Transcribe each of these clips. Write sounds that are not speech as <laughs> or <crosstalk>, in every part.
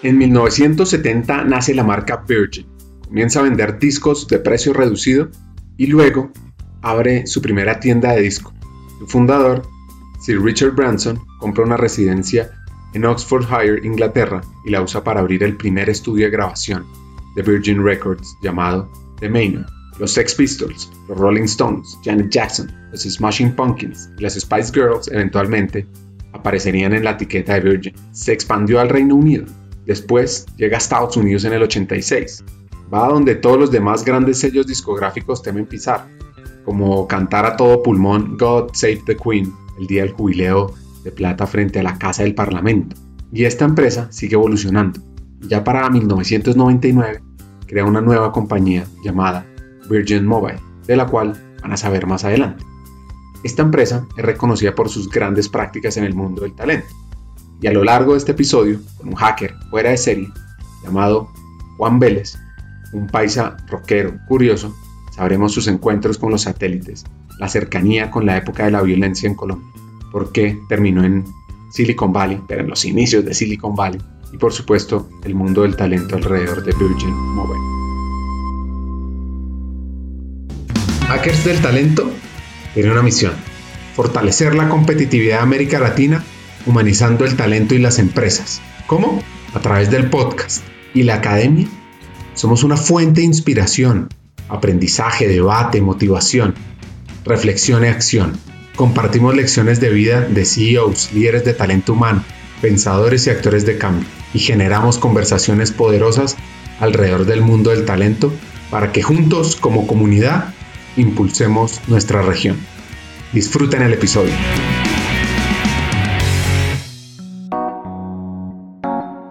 En 1970 nace la marca Virgin. Comienza a vender discos de precio reducido y luego abre su primera tienda de disco. Su fundador, Sir Richard Branson, compra una residencia en Oxfordshire, Inglaterra, y la usa para abrir el primer estudio de grabación de Virgin Records llamado The Manor. Los Sex Pistols, los Rolling Stones, Janet Jackson, los Smashing Pumpkins y las Spice Girls eventualmente aparecerían en la etiqueta de Virgin. Se expandió al Reino Unido. Después llega a Estados Unidos en el 86. Va a donde todos los demás grandes sellos discográficos temen pisar, como cantar a todo pulmón God Save the Queen el día del jubileo de plata frente a la Casa del Parlamento. Y esta empresa sigue evolucionando. Ya para 1999 crea una nueva compañía llamada Virgin Mobile, de la cual van a saber más adelante. Esta empresa es reconocida por sus grandes prácticas en el mundo del talento. Y a lo largo de este episodio, con un hacker fuera de serie llamado Juan Vélez, un paisa rockero curioso, sabremos sus encuentros con los satélites, la cercanía con la época de la violencia en Colombia, por qué terminó en Silicon Valley, pero en los inicios de Silicon Valley, y por supuesto el mundo del talento alrededor de Virgin Mobile. Hackers del Talento tiene una misión, fortalecer la competitividad de América Latina humanizando el talento y las empresas. ¿Cómo? A través del podcast y la academia. Somos una fuente de inspiración, aprendizaje, debate, motivación, reflexión y acción. Compartimos lecciones de vida de CEOs, líderes de talento humano, pensadores y actores de cambio y generamos conversaciones poderosas alrededor del mundo del talento para que juntos como comunidad impulsemos nuestra región. Disfruten el episodio.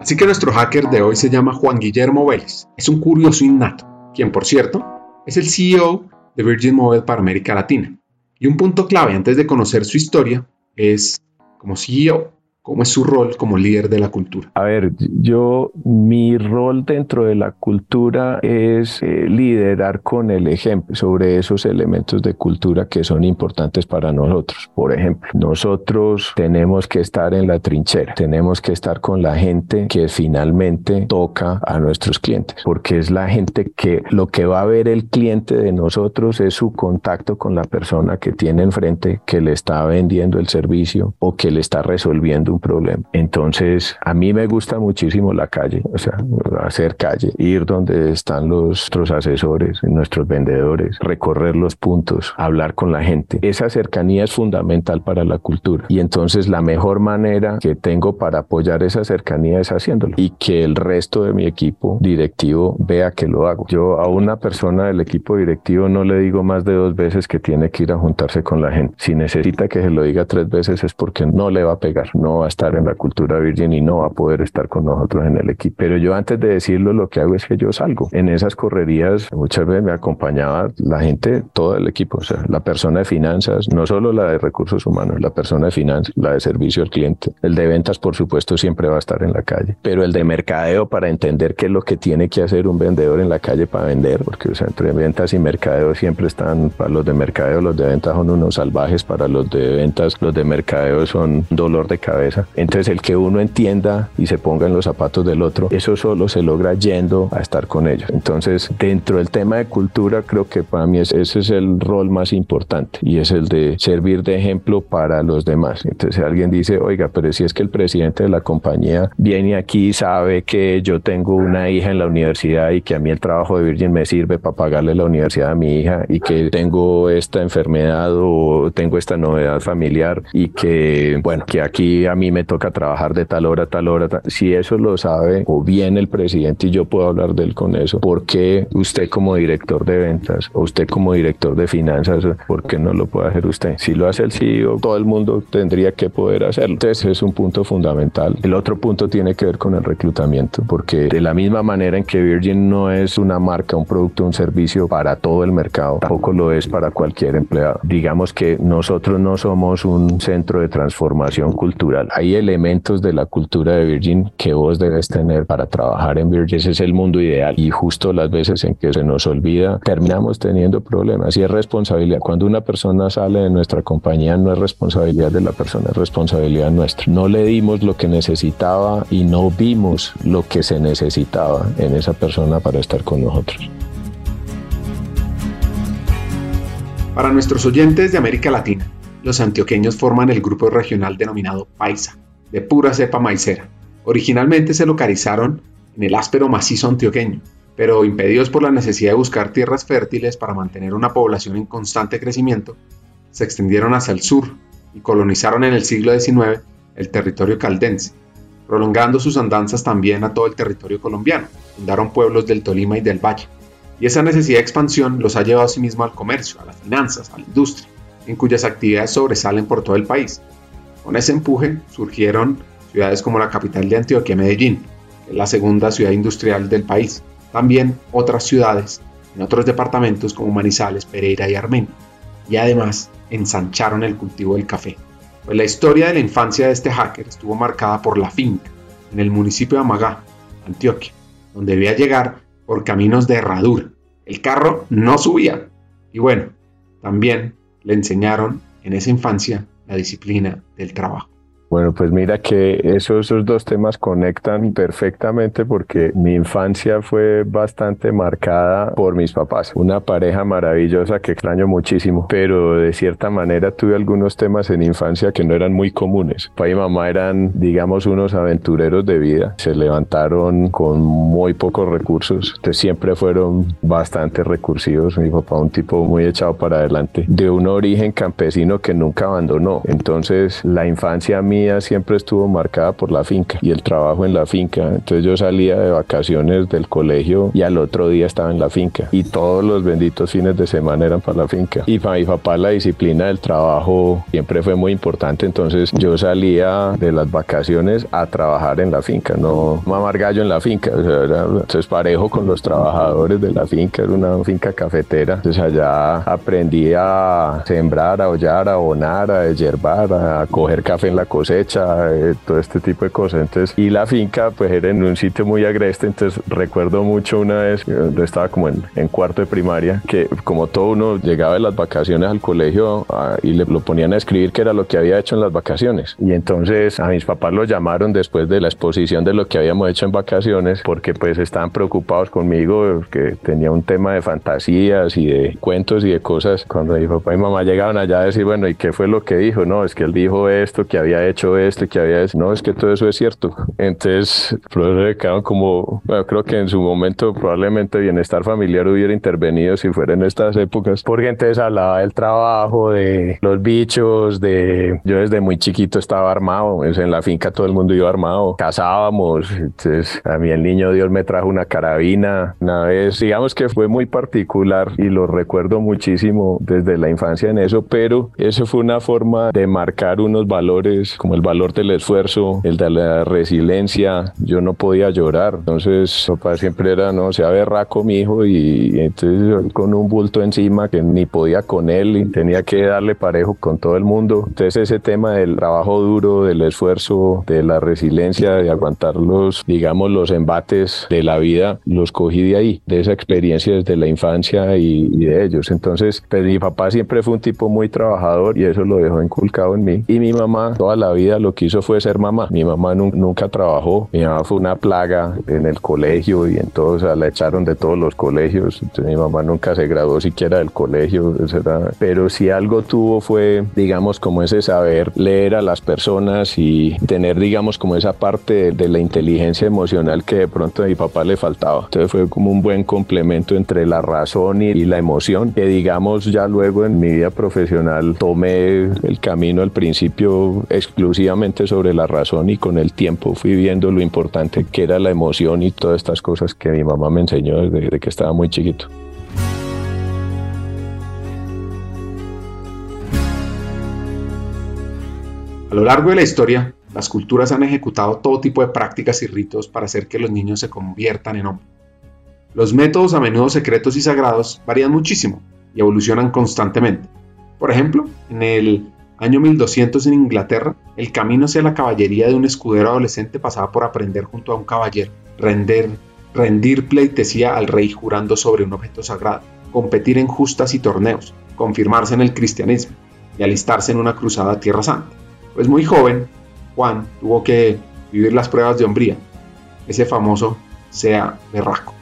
Así que nuestro hacker de hoy se llama Juan Guillermo Vélez. Es un curioso innato, quien por cierto es el CEO de Virgin Mobile para América Latina. Y un punto clave antes de conocer su historia es, como CEO, ¿Cómo es su rol como líder de la cultura? A ver, yo, mi rol dentro de la cultura es eh, liderar con el ejemplo sobre esos elementos de cultura que son importantes para nosotros. Por ejemplo, nosotros tenemos que estar en la trinchera, tenemos que estar con la gente que finalmente toca a nuestros clientes, porque es la gente que lo que va a ver el cliente de nosotros es su contacto con la persona que tiene enfrente, que le está vendiendo el servicio o que le está resolviendo problema. Entonces, a mí me gusta muchísimo la calle, o sea, hacer calle, ir donde están los, nuestros asesores, nuestros vendedores, recorrer los puntos, hablar con la gente. Esa cercanía es fundamental para la cultura. Y entonces la mejor manera que tengo para apoyar esa cercanía es haciéndolo y que el resto de mi equipo directivo vea que lo hago. Yo a una persona del equipo directivo no le digo más de dos veces que tiene que ir a juntarse con la gente. Si necesita que se lo diga tres veces es porque no le va a pegar, no va a estar en la cultura virgen y no va a poder estar con nosotros en el equipo. Pero yo antes de decirlo, lo que hago es que yo salgo. En esas correrías muchas veces me acompañaba la gente, todo el equipo, o sea, la persona de finanzas, no solo la de recursos humanos, la persona de finanzas, la de servicio al cliente. El de ventas, por supuesto, siempre va a estar en la calle. Pero el de mercadeo para entender qué es lo que tiene que hacer un vendedor en la calle para vender, porque o sea, entre ventas y mercadeo siempre están, para los de mercadeo, los de ventas son unos salvajes, para los de ventas, los de mercadeo son dolor de cabeza entonces el que uno entienda y se ponga en los zapatos del otro, eso solo se logra yendo a estar con ellos. Entonces dentro del tema de cultura creo que para mí ese es el rol más importante y es el de servir de ejemplo para los demás. Entonces alguien dice, oiga, pero si es que el presidente de la compañía viene aquí y sabe que yo tengo una hija en la universidad y que a mí el trabajo de Virgin me sirve para pagarle la universidad a mi hija y que tengo esta enfermedad o tengo esta novedad familiar y que, bueno, que aquí a mí me toca trabajar de tal hora a tal hora. Si eso lo sabe o bien el presidente y yo puedo hablar de él con eso, ¿por qué usted como director de ventas o usted como director de finanzas, por qué no lo puede hacer usted? Si lo hace el CEO, todo el mundo tendría que poder hacerlo. Entonces es un punto fundamental. El otro punto tiene que ver con el reclutamiento, porque de la misma manera en que Virgin no es una marca, un producto, un servicio para todo el mercado, tampoco lo es para cualquier empleado. Digamos que nosotros no somos un centro de transformación cultural Hay elementos de la cultura de Virgin que vos debes tener para trabajar en Virgin. Ese es el mundo ideal. Y justo las veces en que se nos olvida, terminamos teniendo problemas. Y es responsabilidad. Cuando una persona sale de nuestra compañía, no es responsabilidad de la persona, es responsabilidad nuestra. No le dimos lo que necesitaba y no vimos lo que se necesitaba en esa persona para estar con nosotros. Para nuestros oyentes de América Latina, los antioqueños forman el grupo regional denominado Paisa, de pura cepa maicera. Originalmente se localizaron en el áspero macizo antioqueño, pero impedidos por la necesidad de buscar tierras fértiles para mantener una población en constante crecimiento, se extendieron hacia el sur y colonizaron en el siglo XIX el territorio caldense, prolongando sus andanzas también a todo el territorio colombiano. Fundaron pueblos del Tolima y del Valle y esa necesidad de expansión los ha llevado a sí mismo al comercio, a las finanzas, a la industria, en cuyas actividades sobresalen por todo el país. Con ese empuje surgieron ciudades como la capital de Antioquia, Medellín, que es la segunda ciudad industrial del país. También otras ciudades en otros departamentos como Manizales, Pereira y Armenia. Y además ensancharon el cultivo del café. Pues la historia de la infancia de este hacker estuvo marcada por la finca, en el municipio de Amagá, Antioquia, donde debía llegar por caminos de herradura. El carro no subía. Y bueno, también le enseñaron en esa infancia la disciplina del trabajo. Bueno, pues mira que esos, dos temas conectan perfectamente porque mi infancia fue bastante marcada por mis papás. Una pareja maravillosa que extraño muchísimo, pero de cierta manera tuve algunos temas en infancia que no eran muy comunes. Papá y mamá eran, digamos, unos aventureros de vida. Se levantaron con muy pocos recursos, entonces siempre fueron bastante recursivos. Mi papá un tipo muy echado para adelante, de un origen campesino que nunca abandonó. Entonces la infancia mía siempre estuvo marcada por la finca y el trabajo en la finca. Entonces yo salía de vacaciones del colegio y al otro día estaba en la finca y todos los benditos fines de semana eran para la finca. Y para mi papá la disciplina del trabajo siempre fue muy importante. Entonces yo salía de las vacaciones a trabajar en la finca, no mamar gallo en la finca. O sea, era, entonces parejo con los trabajadores de la finca, era una finca cafetera. Entonces allá aprendí a sembrar, a hollar, a abonar, a yerbar, a coger café en la cocina cosecha, eh, todo este tipo de cosas. Entonces, y la finca pues era en un sitio muy agreste, entonces recuerdo mucho una vez, yo estaba como en, en cuarto de primaria, que como todo uno llegaba de las vacaciones al colegio ah, y le lo ponían a escribir qué era lo que había hecho en las vacaciones. Y entonces a mis papás lo llamaron después de la exposición de lo que habíamos hecho en vacaciones, porque pues estaban preocupados conmigo, que tenía un tema de fantasías y de cuentos y de cosas. Cuando mi papá y mamá llegaban allá a decir, bueno, ¿y qué fue lo que dijo? No, es que él dijo esto, que había hecho hecho esto, que había no, es que todo eso es cierto. Entonces, profesor quedaron como, bueno, creo que en su momento probablemente bienestar familiar hubiera intervenido si fuera en estas épocas, porque entonces hablaba del trabajo, de los bichos, de, yo desde muy chiquito estaba armado, en la finca todo el mundo iba armado, cazábamos, entonces a mí el niño Dios me trajo una carabina. Una vez, digamos que fue muy particular y lo recuerdo muchísimo desde la infancia en eso, pero eso fue una forma de marcar unos valores como el valor del esfuerzo, el de la resiliencia. Yo no podía llorar, entonces papá siempre era, no, sea berraco mi hijo y entonces con un bulto encima que ni podía con él y tenía que darle parejo con todo el mundo. Entonces ese tema del trabajo duro, del esfuerzo, de la resiliencia, de aguantar los, digamos, los embates de la vida, los cogí de ahí, de esa experiencia desde la infancia y, de ellos. Entonces, pues mi papá siempre fue un tipo muy trabajador y eso lo dejó inculcado en mí. Y mi mamá toda la vida lo que hizo fue ser mamá. Mi mamá nunca trabajó, mi mamá fue una plaga en el colegio y entonces la echaron de todos los colegios. Entonces mi mamá nunca se graduó siquiera del colegio, pero si algo tuvo fue, digamos, como ese saber leer a las personas y tener, digamos, como esa parte de, la inteligencia emocional que de pronto a mi papá le faltaba. Entonces fue como un buen complemento entre la razón y, y la emoción, que digamos ya luego en mi vida profesional tomé el camino al principio exclusivamente sobre la razón y con el tiempo fui viendo lo importante que era la emoción y todas estas cosas que mi mamá me enseñó desde, que estaba muy chiquito. A lo largo de la historia, las culturas han ejecutado todo tipo de prácticas y ritos para hacer que los niños se conviertan en hombres. Los métodos, a menudo secretos y sagrados, varían muchísimo y evolucionan constantemente. Por ejemplo, en el Año 1200 en Inglaterra, el camino hacia la caballería de un escudero adolescente pasaba por aprender junto a un caballero, render, rendir pleitesía al rey jurando sobre un objeto sagrado, competir en justas y torneos, confirmarse en el cristianismo y alistarse en una cruzada a Tierra Santa. Pues muy joven, Juan tuvo que vivir las pruebas de hombría, ese famoso sea berraco.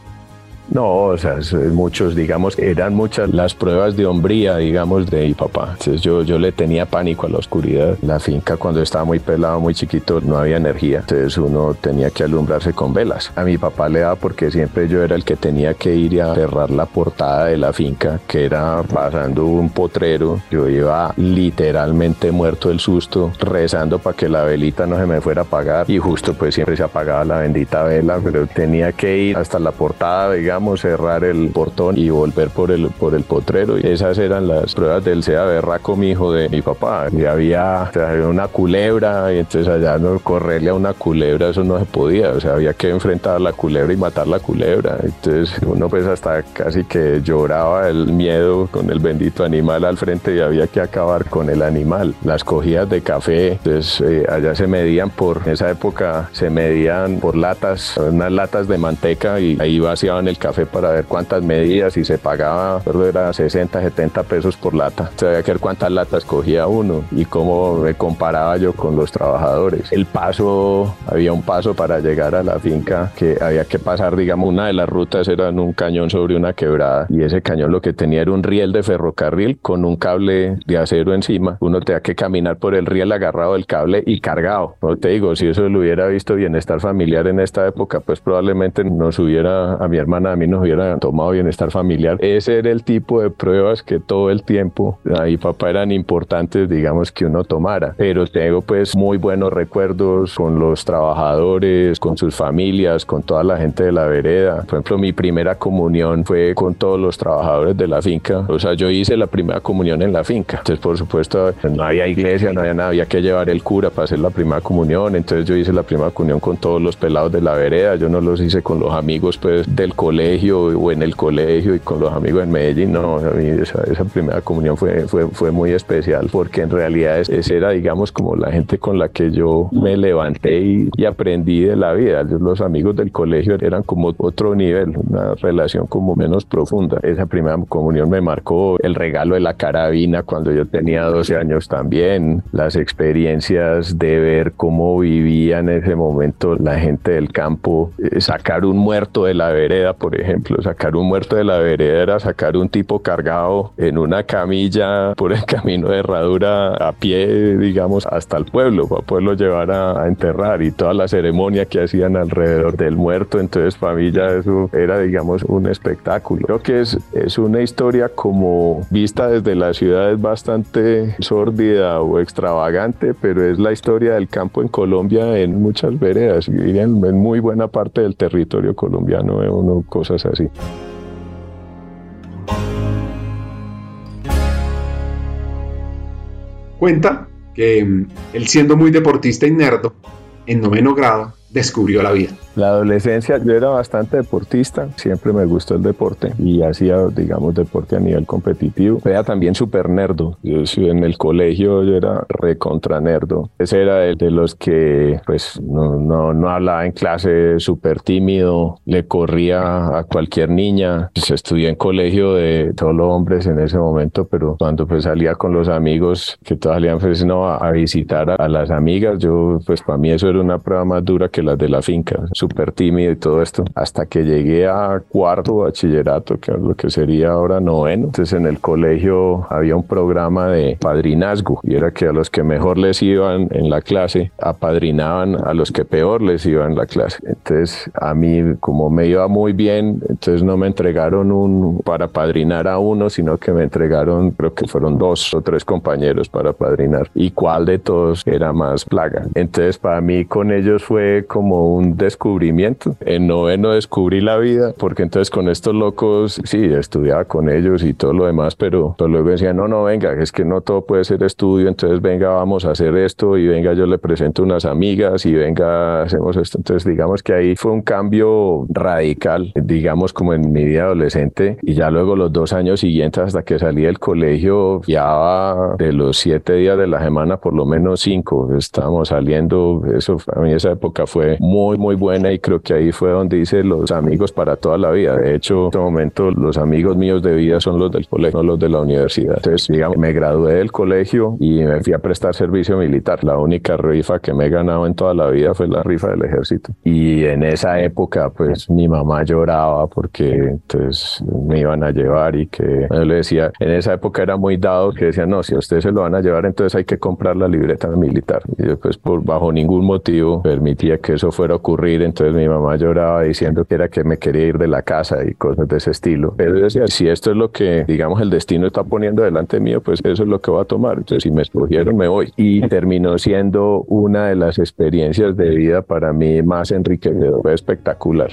No, o sea, muchos, digamos, eran muchas las pruebas de hombría, digamos, de mi papá. Entonces yo, yo le tenía pánico a la oscuridad. La finca cuando estaba muy pelado, muy chiquito, no había energía. Entonces uno tenía que alumbrarse con velas. A mi papá le daba porque siempre yo era el que tenía que ir a cerrar la portada de la finca, que era pasando un potrero. Yo iba literalmente muerto del susto, rezando para que la velita no se me fuera a apagar. Y justo pues siempre se apagaba la bendita vela, pero tenía que ir hasta la portada, digamos cerrar el portón y volver por el, por el potrero. Y esas eran las pruebas del SEA berraco, mi hijo de mi papá. Y había, una culebra y entonces allá no correrle a una culebra, eso no se podía. O sea, había que enfrentar a la culebra y matar la culebra. Entonces uno pues hasta casi que lloraba el miedo con el bendito animal al frente y había que acabar con el animal. Las cogidas de café, entonces eh, allá se medían por, en esa época se medían por latas, unas latas de manteca y ahí vaciaban el café para ver cuántas medidas y se pagaba, pero era 60, 70 pesos por lata. Se había que ver cuántas latas cogía uno y cómo me comparaba yo con los trabajadores. El paso, había un paso para llegar a la finca que había que pasar, digamos, una de las rutas era en un cañón sobre una quebrada y ese cañón lo que tenía era un riel de ferrocarril con un cable de acero encima. Uno tenía que caminar por el riel agarrado del cable y cargado. No te digo, si eso lo hubiera visto bienestar familiar en esta época, pues probablemente nos hubiera a mi hermana mí nos hubiera tomado bienestar familiar. Ese era el tipo de pruebas que todo el tiempo ahí papá eran importantes, digamos, que uno tomara. Pero tengo pues muy buenos recuerdos con los trabajadores, con sus familias, con toda la gente de la vereda. Por ejemplo, mi primera comunión fue con todos los trabajadores de la finca. O sea, yo hice la primera comunión en la finca. Entonces, por supuesto, no había iglesia, no había nada, había que llevar el cura para hacer la primera comunión. Entonces yo hice la primera comunión con todos los pelados de la vereda. Yo no los hice con los amigos pues del colegio o en el colegio y con los amigos en Medellín, no, a mí esa, primera comunión fue, fue, fue muy especial porque en realidad ese era, digamos, como la gente con la que yo me levanté y, y aprendí de la vida. Los amigos del colegio eran como otro nivel, una relación como menos profunda. Esa primera comunión me marcó el regalo de la carabina cuando yo tenía 12 años también, las experiencias de ver cómo vivía en ese momento la gente del campo, eh, sacar un muerto de la vereda, por ejemplo, sacar un muerto de la vereda sacar un tipo cargado en una camilla por el <laughs> camino de herradura a pie, digamos, hasta el pueblo para poderlo llevar a, enterrar y toda la ceremonia que hacían alrededor del muerto. Entonces, para mí ya eso era, digamos, un espectáculo. Creo que es, es una historia como vista desde la ciudad es bastante sórdida o extravagante, pero es la historia del campo en Colombia en muchas veredas y en, muy buena parte del territorio colombiano. Uno así. Cuenta que mm, él siendo muy deportista y nerdo, en noveno grado descubrió la vida. La adolescencia, yo era bastante deportista, siempre me gustó el deporte y hacía, digamos, deporte a nivel competitivo. Era también súper nerdo. Yo, en el colegio yo era recontra nerdo. Ese era de, de los que, pues, no, no, no hablaba en clase, súper tímido, le corría a cualquier niña. Pues, estudié en colegio de los hombres en ese momento, pero cuando pues salía con los amigos, que todos salían pues, no, a, visitar a, a, las amigas, yo, pues, para mí eso era una prueba más dura que las de la finca súper tímido y todo esto, hasta que llegué a cuarto bachillerato, que es lo que sería ahora noveno. Entonces en el colegio había un programa de padrinazgo y era que a los que mejor les iban en la clase apadrinaban a los que peor les iban en la clase. Entonces a mí como me iba muy bien, entonces no me entregaron un para padrinar a uno, sino que me entregaron, creo que fueron dos o tres compañeros para padrinar. ¿Y cuál de todos era más plaga? Entonces para mí con ellos fue como un descubrimiento descubrimiento. En noveno descubrí la vida, porque entonces con estos locos, sí, estudiaba con ellos y todo lo demás, pero, luego decía, no, no, venga, es que no todo puede ser estudio, entonces venga, vamos a hacer esto y venga, yo le presento unas amigas y venga, hacemos esto. Entonces, digamos que ahí fue un cambio radical, digamos, como en mi vida adolescente y ya luego los dos años siguientes hasta que salí del colegio, ya de los siete días de la semana, por lo menos cinco, estábamos saliendo, eso a mí esa época fue muy, muy buena y creo que ahí fue donde hice los amigos para toda la vida. De hecho, en este momento los amigos míos de vida son los del colegio, no los de la universidad. Entonces, digamos, me gradué del colegio y me fui a prestar servicio militar. La única rifa que me he ganado en toda la vida fue la rifa del ejército. Y en esa época, pues mi mamá lloraba porque entonces me iban a llevar y que yo le decía, en esa época era muy dado que decían, no, si a usted se lo van a llevar, entonces hay que comprar la libreta militar. Y después, por bajo ningún motivo, permitía que eso fuera a ocurrir. Entonces mi mamá lloraba diciendo que era que me quería ir de la casa y cosas de ese estilo. Pero yo decía, si esto es lo que, digamos, el destino está poniendo delante mío, pues eso es lo que voy a tomar. Entonces, si me escogieron, me voy. Y terminó siendo una de las experiencias de vida para mí más enriquecedora. Fue espectacular.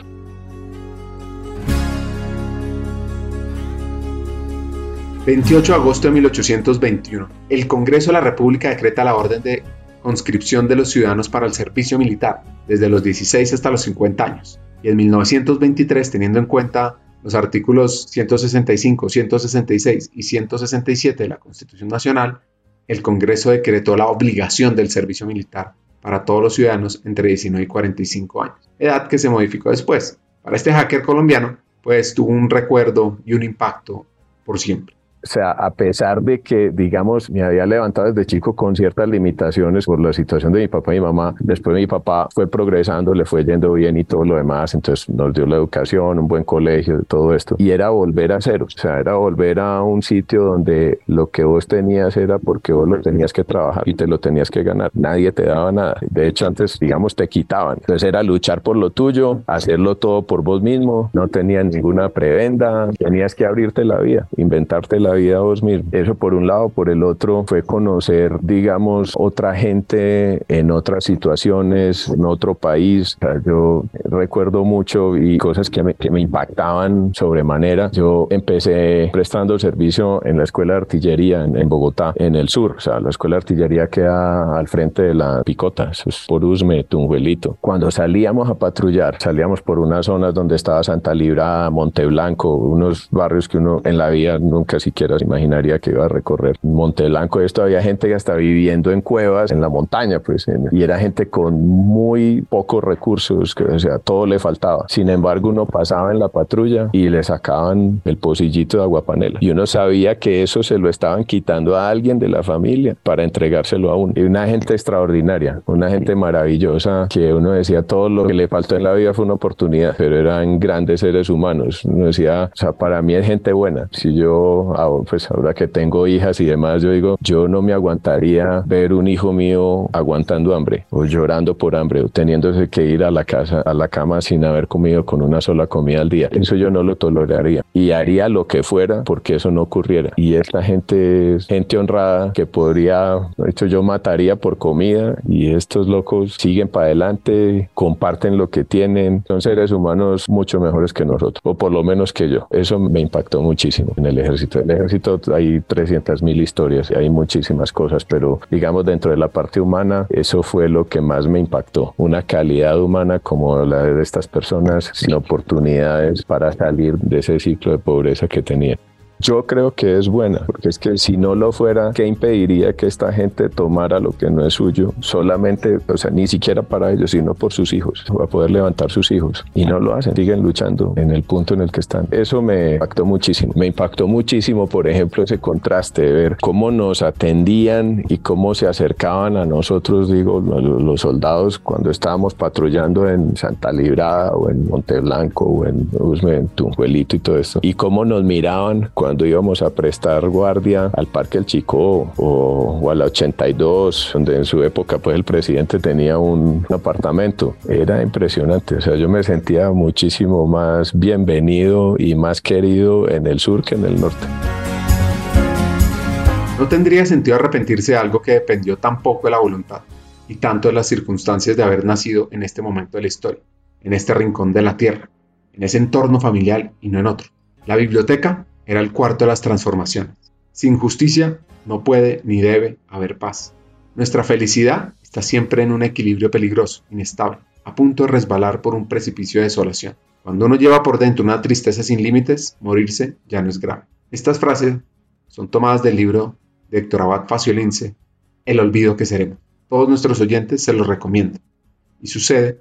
28 de agosto de 1821, el Congreso de la República decreta la orden de conscripción de los ciudadanos para el servicio militar, desde los 16 hasta los 50 años. Y en 1923, teniendo en cuenta los artículos 165, 166 y 167 de la Constitución Nacional, el Congreso decretó la obligación del servicio militar para todos los ciudadanos entre 19 y 45 años, edad que se modificó después. Para este hacker colombiano, pues tuvo un recuerdo y un impacto por siempre. O sea, a pesar de que, digamos, me había levantado desde chico con ciertas limitaciones por la situación de mi papá y mi mamá, después mi papá fue progresando, le fue yendo bien y todo lo demás, entonces nos dio la educación, un buen colegio, todo esto. Y era volver a cero, o sea, era volver a un sitio donde lo que vos tenías era porque vos lo tenías que trabajar y te lo tenías que ganar. Nadie te daba nada. De hecho, antes, digamos, te quitaban. Entonces era luchar por lo tuyo, hacerlo todo por vos mismo, no tenías ninguna prebenda, tenías que abrirte la vida, inventarte la vida vos mismo. Eso por un lado, por el otro fue conocer, digamos, otra gente en otras situaciones, en otro país. yo recuerdo mucho y cosas que me, que me impactaban sobremanera. Yo empecé prestando servicio en la escuela de artillería en, Bogotá, en el sur. O sea, la escuela de artillería queda al frente de la picota, eso es por Usme, Tunjuelito. Cuando salíamos a patrullar, salíamos por unas zonas donde estaba Santa Libra, Monteblanco, unos barrios que uno en la vida nunca siquiera se imaginaría que iba a recorrer Monte Blanco. Esto había gente que estaba viviendo en cuevas, en la montaña, pues, y era gente con muy pocos recursos, que, o sea, todo le faltaba. Sin embargo, uno pasaba en la patrulla y le sacaban el pocillito de aguapanela. Y uno sabía que eso se lo estaban quitando a alguien de la familia para entregárselo a uno. Y una gente extraordinaria, una gente maravillosa que uno decía todo lo que le faltó en la vida fue una oportunidad, pero eran grandes seres humanos. Uno decía, o sea, para mí es gente buena. Si yo pues ahora que tengo hijas y demás, yo digo, yo no me aguantaría ver un hijo mío aguantando hambre o llorando por hambre o teniéndose que ir a la casa, a la cama sin haber comido con una sola comida al día. Eso yo no lo toleraría y haría lo que fuera porque eso no ocurriera. Y esta gente es gente honrada que podría, de hecho yo mataría por comida y estos locos siguen para adelante, comparten lo que tienen, son seres humanos mucho mejores que nosotros, o por lo menos que yo. Eso me impactó muchísimo en el ejército ejército hay 300 mil historias y hay muchísimas cosas, pero digamos dentro de la parte humana, eso fue lo que más me impactó. Una calidad humana como la de estas personas sin oportunidades para salir de ese ciclo de pobreza que tenían. Yo creo que es buena, porque es que si no lo fuera, ¿qué impediría que esta gente tomara lo que no es suyo? Solamente, o sea, ni siquiera para ellos, sino por sus hijos, para poder levantar sus hijos. Y no lo hacen, siguen luchando en el punto en el que están. Eso me impactó muchísimo. Me impactó muchísimo, por ejemplo, ese contraste de ver cómo nos atendían y cómo se acercaban a nosotros, digo, los soldados cuando estábamos patrullando en Santa Librada o en Monteblanco o en, en Tunjuelito y todo esto. Y cómo nos miraban cuando cuando íbamos a prestar guardia al Parque El Chico o, a la 82, donde en su época pues el presidente tenía un, apartamento. Era impresionante, o sea, yo me sentía muchísimo más bienvenido y más querido en el sur que en el norte. No tendría sentido arrepentirse de algo que dependió tan poco de la voluntad y tanto de las circunstancias de haber nacido en este momento de la historia. en este rincón de la tierra, en ese entorno familiar y no en otro. La biblioteca era el cuarto de las transformaciones. Sin justicia no puede ni debe haber paz. Nuestra felicidad está siempre en un equilibrio peligroso, inestable, a punto de resbalar por un precipicio de desolación. Cuando uno lleva por dentro una tristeza sin límites, morirse ya no es grave. Estas frases son tomadas del libro de Héctor Abad Faciolince, El olvido que seremos. Todos nuestros oyentes se los recomiendo. Y sucede,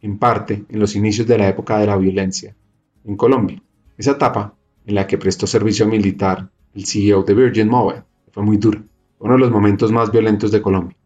en parte, en los inicios de la época de la violencia en Colombia. Esa etapa en la que prestó servicio militar el CEO de Virgin Mobile fue muy dura, uno de los momentos más violentos de Colombia.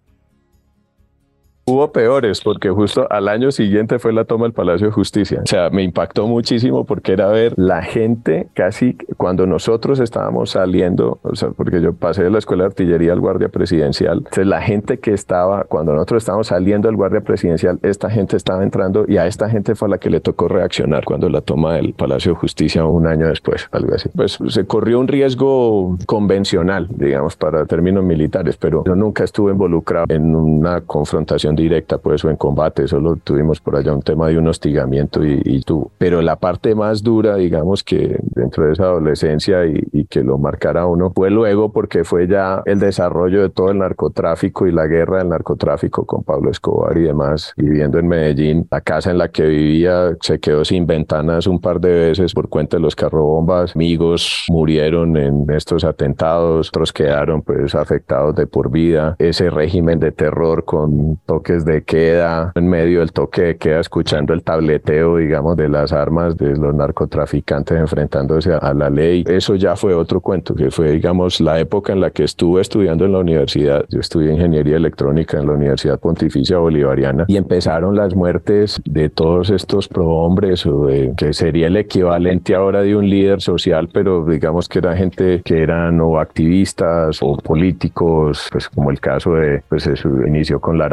Hubo peores, porque justo al año siguiente fue la toma del Palacio de Justicia. O sea, me impactó muchísimo porque era ver la gente casi cuando nosotros estábamos saliendo, o sea, porque yo pasé de la escuela de artillería al guardia presidencial. Entonces, la gente que estaba, cuando nosotros estábamos saliendo del guardia presidencial, esta gente estaba entrando y a esta gente fue a la que le tocó reaccionar cuando la toma del Palacio de Justicia un año después, algo así. Pues se corrió un riesgo convencional, digamos, para términos militares, pero yo nunca estuve involucrado en una confrontación directa, pues, o en combate, solo tuvimos por allá un tema de un hostigamiento y, y tú. Pero la parte más dura, digamos, que dentro de esa adolescencia y, y, que lo marcara uno, fue luego porque fue ya el desarrollo de todo el narcotráfico y la guerra del narcotráfico con Pablo Escobar y demás, viviendo en Medellín. La casa en la que vivía se quedó sin ventanas un par de veces por cuenta de los carrobombas. Amigos murieron en estos atentados, otros quedaron pues afectados de por vida. Ese régimen de terror con toques de queda, en medio del toque de queda, escuchando el tableteo, digamos, de las armas de los narcotraficantes enfrentándose a la ley. Eso ya fue otro cuento, que fue, digamos, la época en la que estuve estudiando en la universidad. Yo estudié ingeniería electrónica en la Universidad Pontificia Bolivariana y empezaron las muertes de todos estos prohombres, o de, que sería el equivalente ahora de un líder social, pero digamos que era gente que eran o activistas o políticos, pues como el caso de, pues eso inició con la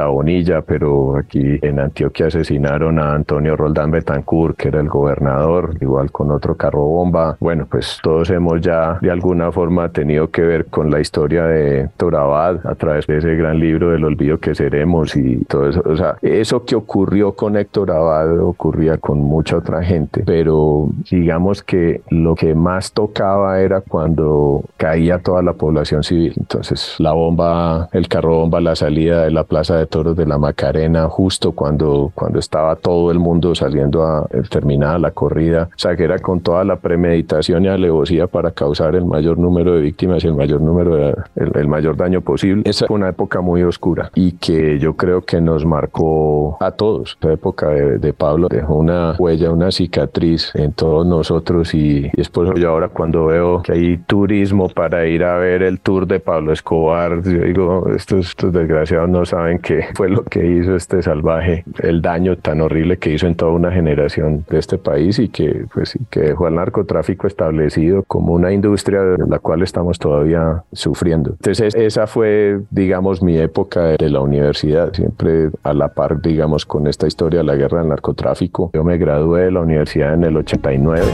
Pero aquí en Antioquia asesinaron a Antonio Roldán Betancourt, que era el gobernador, igual con otro carro bomba. Bueno, pues todos hemos ya de alguna forma tenido que ver con la historia de Torabad a través de ese gran libro del olvido que seremos y todo eso. O sea, eso que ocurrió con Héctor Abad ocurría con mucha otra gente, pero digamos que lo que más tocaba era cuando caía toda la población civil. Entonces, la bomba, el carro bomba, la salida de la Plaza de Toros de la Macarena justo cuando, cuando estaba todo el mundo saliendo a terminar la corrida. O sea, que era con toda la premeditación y alevosía para causar el mayor número de víctimas y el mayor número de, el, mayor daño posible. Esa fue una época muy oscura y que yo creo que nos marcó a todos. La época de, Pablo dejó una huella, una cicatriz en todos nosotros y, y es por eso yo ahora cuando veo que hay turismo para ir a ver el tour de Pablo Escobar, yo digo, estos, estos desgraciados no saben que fue lo que hizo este salvaje, el daño tan horrible que hizo en toda una generación de este país y que, pues, que dejó al narcotráfico establecido como una industria de la cual estamos todavía sufriendo. Entonces, esa fue, digamos, mi época de la universidad, siempre a la par, digamos, con esta historia de la guerra del narcotráfico. Yo me gradué de la universidad en el 89.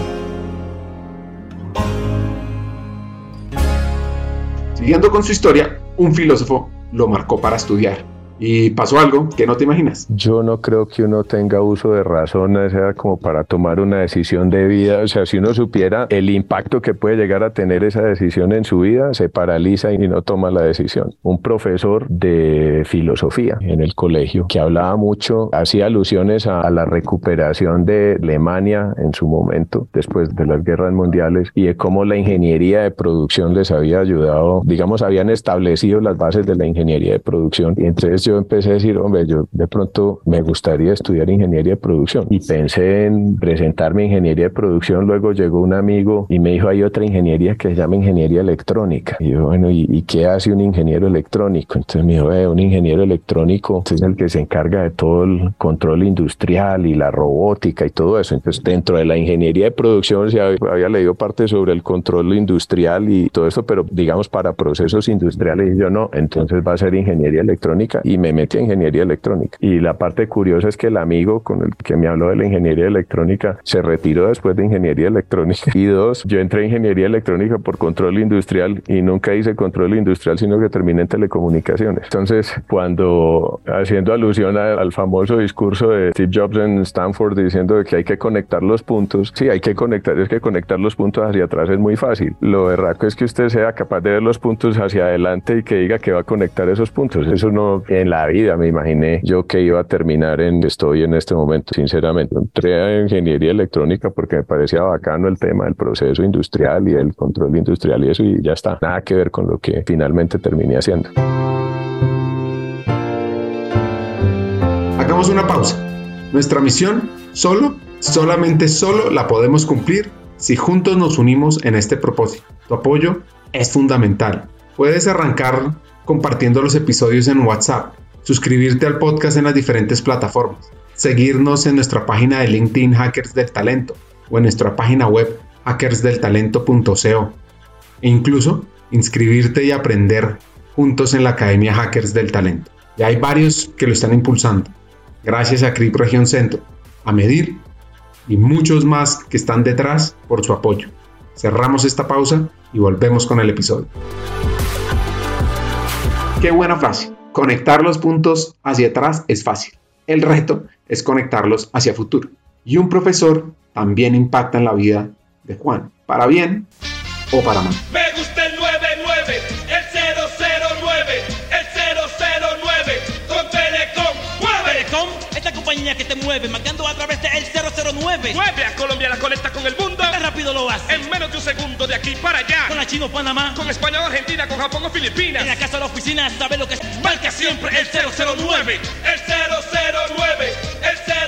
Siguiendo con su historia, un filósofo lo marcó para estudiar y pasó algo que no te imaginas. Yo no creo que uno tenga uso de razón, sea como para tomar una decisión de vida. O sea, si uno supiera el impacto que puede llegar a tener esa decisión en su vida, se paraliza y no toma la decisión. Un profesor de filosofía en el colegio que hablaba mucho, hacía alusiones a, la recuperación de Alemania en su momento, después de las guerras mundiales, y de cómo la ingeniería de producción les había ayudado, digamos, habían establecido las bases de la ingeniería de producción. Y entonces yo empecé a decir, hombre, yo de pronto me gustaría estudiar ingeniería de producción y pensé en presentarme ingeniería de producción. Luego llegó un amigo y me dijo, hay otra ingeniería que se llama ingeniería electrónica. Y yo, bueno, ¿y, qué hace un ingeniero electrónico? Entonces me dijo, eh, un ingeniero electrónico es el que se encarga de todo el control industrial y la robótica y todo eso. Entonces, dentro de la ingeniería de producción se había, había leído parte sobre el control industrial y todo eso, pero digamos para procesos industriales. Y yo no, entonces va a ser ingeniería electrónica. Y me metí a ingeniería electrónica. Y la parte curiosa es que el amigo con el que me habló de la ingeniería electrónica se retiró después de ingeniería electrónica. <laughs> Y dos, yo entré a ingeniería electrónica por control industrial y nunca hice control industrial, sino que terminé en telecomunicaciones. Entonces, cuando haciendo alusión al famoso discurso de Steve Jobs en Stanford diciendo que hay que conectar los puntos, sí, hay que conectar, es que conectar los puntos hacia atrás es muy fácil. Lo erraco es que usted sea capaz de ver los puntos hacia adelante y que diga que va a conectar esos puntos. Eso no la vida me imaginé yo que iba a terminar en estoy en este momento, sinceramente. Entré a ingeniería electrónica porque me parecía bacano el tema del proceso industrial y el control industrial y eso y ya está. Nada que ver con lo que finalmente terminé haciendo. Hagamos una pausa. Nuestra misión solo, solamente solo la podemos cumplir si juntos nos unimos en este propósito. Tu apoyo es fundamental. Puedes arrancar compartiendo los episodios en WhatsApp, suscribirte al podcast en las diferentes plataformas, seguirnos en nuestra página de LinkedIn Hackers del Talento o en nuestra página web hackersdeltalento.co e incluso inscribirte y aprender juntos en la Academia Hackers del Talento. Ya hay varios que lo están impulsando. Gracias a CRIP Región Centro, a Medir y muchos más que están detrás por su apoyo. Cerramos esta pausa y volvemos con el episodio. Qué buena frase. Conectar los puntos hacia atrás es fácil. El reto es conectarlos hacia futuro. Y un profesor también impacta en la vida de Juan, para bien o para mal. Me gusta el 99, el 009, el 009, con Telecom. ¡Mueve! Telecom es la compañía que te mueve, marcando a través del 009. Mueve a Colombia, la conecta con el mundo. Qué rápido lo hace. En menos de un segundo, de aquí para allá. Con la China o Panamá. Con España o Argentina, con Japón o Filipinas. En la casa o la oficina, sabe lo que es. Marca siempre el 009, el 009, el 009,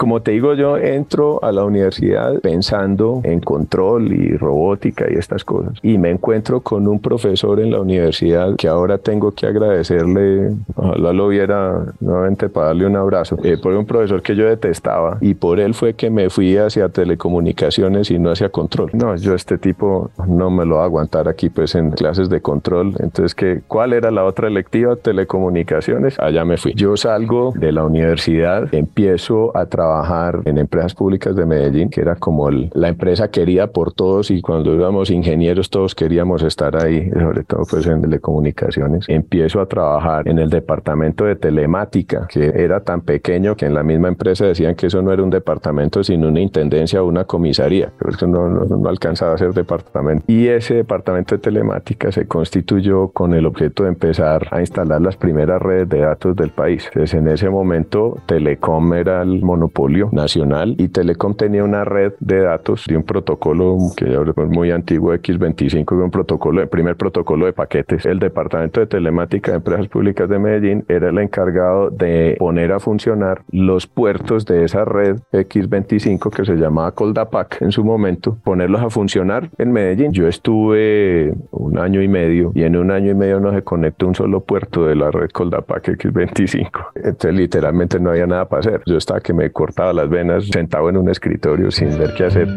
Como te digo, yo entro a la universidad pensando en control y robótica y estas cosas. Y me encuentro con un profesor en la universidad que ahora tengo que agradecerle, ojalá lo viera nuevamente para darle un abrazo, eh, por un profesor que yo detestaba y por él fue que me fui hacia telecomunicaciones y no hacia control. No, yo este tipo no me lo voy a aguantar aquí pues en clases de control. Entonces, ¿qué, ¿cuál era la otra electiva? Telecomunicaciones. Allá me fui. Yo salgo de la universidad, empiezo a trabajar trabajar en empresas públicas de Medellín, que era como el- la empresa querida por todos y cuando éramos ingenieros todos queríamos estar ahí, sobre todo pues en telecomunicaciones. Empiezo a trabajar en el departamento de telemática, que era tan pequeño que en la misma empresa decían que eso no era un departamento, sino una intendencia o una comisaría, pero eso no, no, no alcanzaba a ser departamento. Y ese departamento de telemática se constituyó con el objeto de empezar a instalar las primeras redes de datos del país. Entonces, en ese momento, Telecom era el monopolio nacional y Telecom tenía una red de datos de un protocolo que ya es muy antiguo, X25, que un protocolo, el primer protocolo de paquetes. El departamento de telemática de empresas públicas de Medellín era el encargado de poner a funcionar los puertos de esa red X25 que se llamaba Coldapac en su momento, ponerlos a funcionar en Medellín. Yo estuve un año y medio y en un año y medio no se conectó un solo puerto de la red Coldapac X25. Entonces literalmente no había nada para hacer. Yo estaba que me las venas sentado en un escritorio sin ver qué hacer.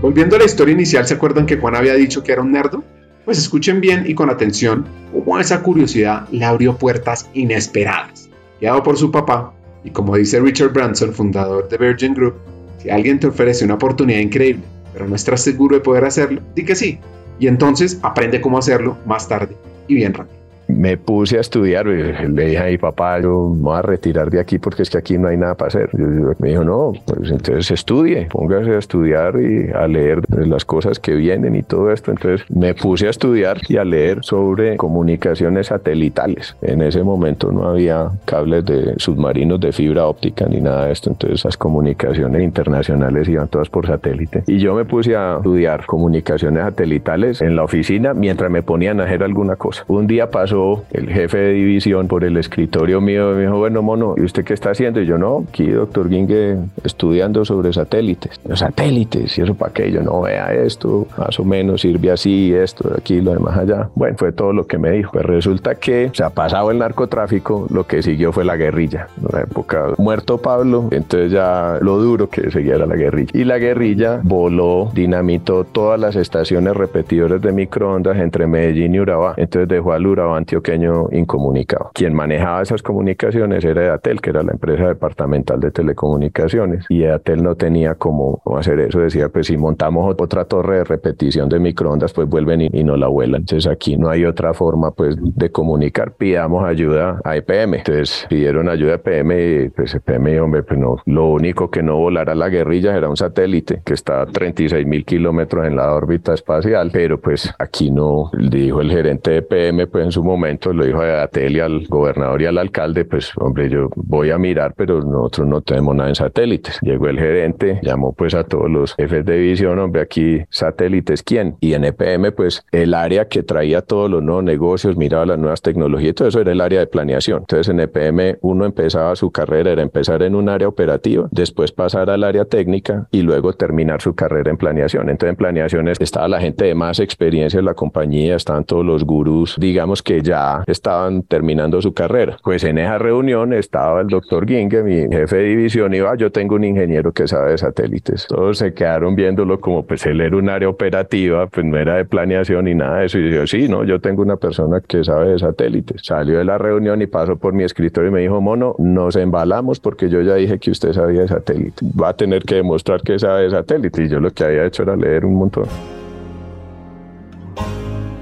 Volviendo a la historia inicial, ¿se acuerdan que Juan había dicho que era un nerdo? Pues escuchen bien y con atención cómo esa curiosidad le abrió puertas inesperadas. Guiado por su papá, y como dice Richard Branson, fundador de Virgin Group, si alguien te ofrece una oportunidad increíble, pero no estás seguro de poder hacerlo, di que sí. Y entonces aprende cómo hacerlo más tarde y bien rápido. Me puse a estudiar, le dije a mi papá, yo me voy a retirar de aquí porque es que aquí no hay nada para hacer. Yo- yo- me dijo, no, pues entonces estudie, póngase a estudiar y a leer las cosas que vienen y todo esto. Entonces me puse a estudiar y a leer sobre comunicaciones satelitales. En ese momento no había cables de submarinos de fibra óptica ni nada de esto, entonces las comunicaciones internacionales iban todas por satélite. Y yo me puse a estudiar comunicaciones satelitales en la oficina mientras me ponían a hacer alguna cosa. Un día pasó pasó el jefe de división por el escritorio mío y me dijo, bueno, mono, ¿y usted qué está haciendo? Y yo, no, aquí, doctor Gingue, estudiando sobre satélites. Los satélites, ¿y eso para qué? Yo, no, vea esto, más o menos sirve así, esto, aquí, lo demás allá. Bueno, fue todo lo que me dijo. Pues resulta que se ha pasado el narcotráfico, lo que siguió fue la guerrilla. En la época muerto Pablo, entonces ya lo duro que seguía era la guerrilla. Y la guerrilla voló, dinamitó todas las estaciones repetidoras de microondas entre Medellín y Urabá. Entonces dejó al Urabá antioqueño incomunicado. Quien manejaba esas comunicaciones era Edatel, que era la empresa departamental de telecomunicaciones. Y Edatel no tenía cómo hacer eso. Decía, pues si montamos otra torre de repetición de microondas, pues vuelven y, no la vuelan. Entonces aquí no hay otra forma pues de comunicar. Pidamos ayuda a EPM. Entonces pidieron ayuda a EPM y pues EPM, hombre, pues no, lo único que no volara la guerrilla era un satélite que está a 36 mil kilómetros en la órbita espacial, pero pues aquí no, dijo el gerente de PM, pues en su momento lo dijo a Edatel al gobernador y al alcalde, pues hombre, yo voy a mirar, pero nosotros no tenemos nada en satélites. Llegó el gerente, llamó pues a todos los jefes de división, hombre, aquí satélites, ¿quién? Y en EPM, pues el área que traía todos los nuevos negocios, miraba las nuevas tecnologías, todo eso era el área de planeación. Entonces en EPM uno empezaba su carrera, era empezar en un área operativa, después pasar al área técnica y luego terminar su carrera en planeación. Entonces en planeación estaba la gente de más experiencia en la compañía, estaban todos los gurús, digamos que ya estaban terminando su carrera. Pues en esa reunión estaba el doctor Ginge, mi jefe de división, y va, yo tengo un ingeniero que sabe de satélites. Todos se quedaron viéndolo como pues él era un área operativa, pues no era de planeación ni nada de eso. Y yo, sí, no, yo tengo una persona que sabe de satélites. Salió de la reunión y pasó por mi escritorio y me dijo, mono, nos embalamos porque yo ya dije que usted sabía de satélites. Va a tener que demostrar que sabe de satélites. Y yo lo que había hecho era leer un montón.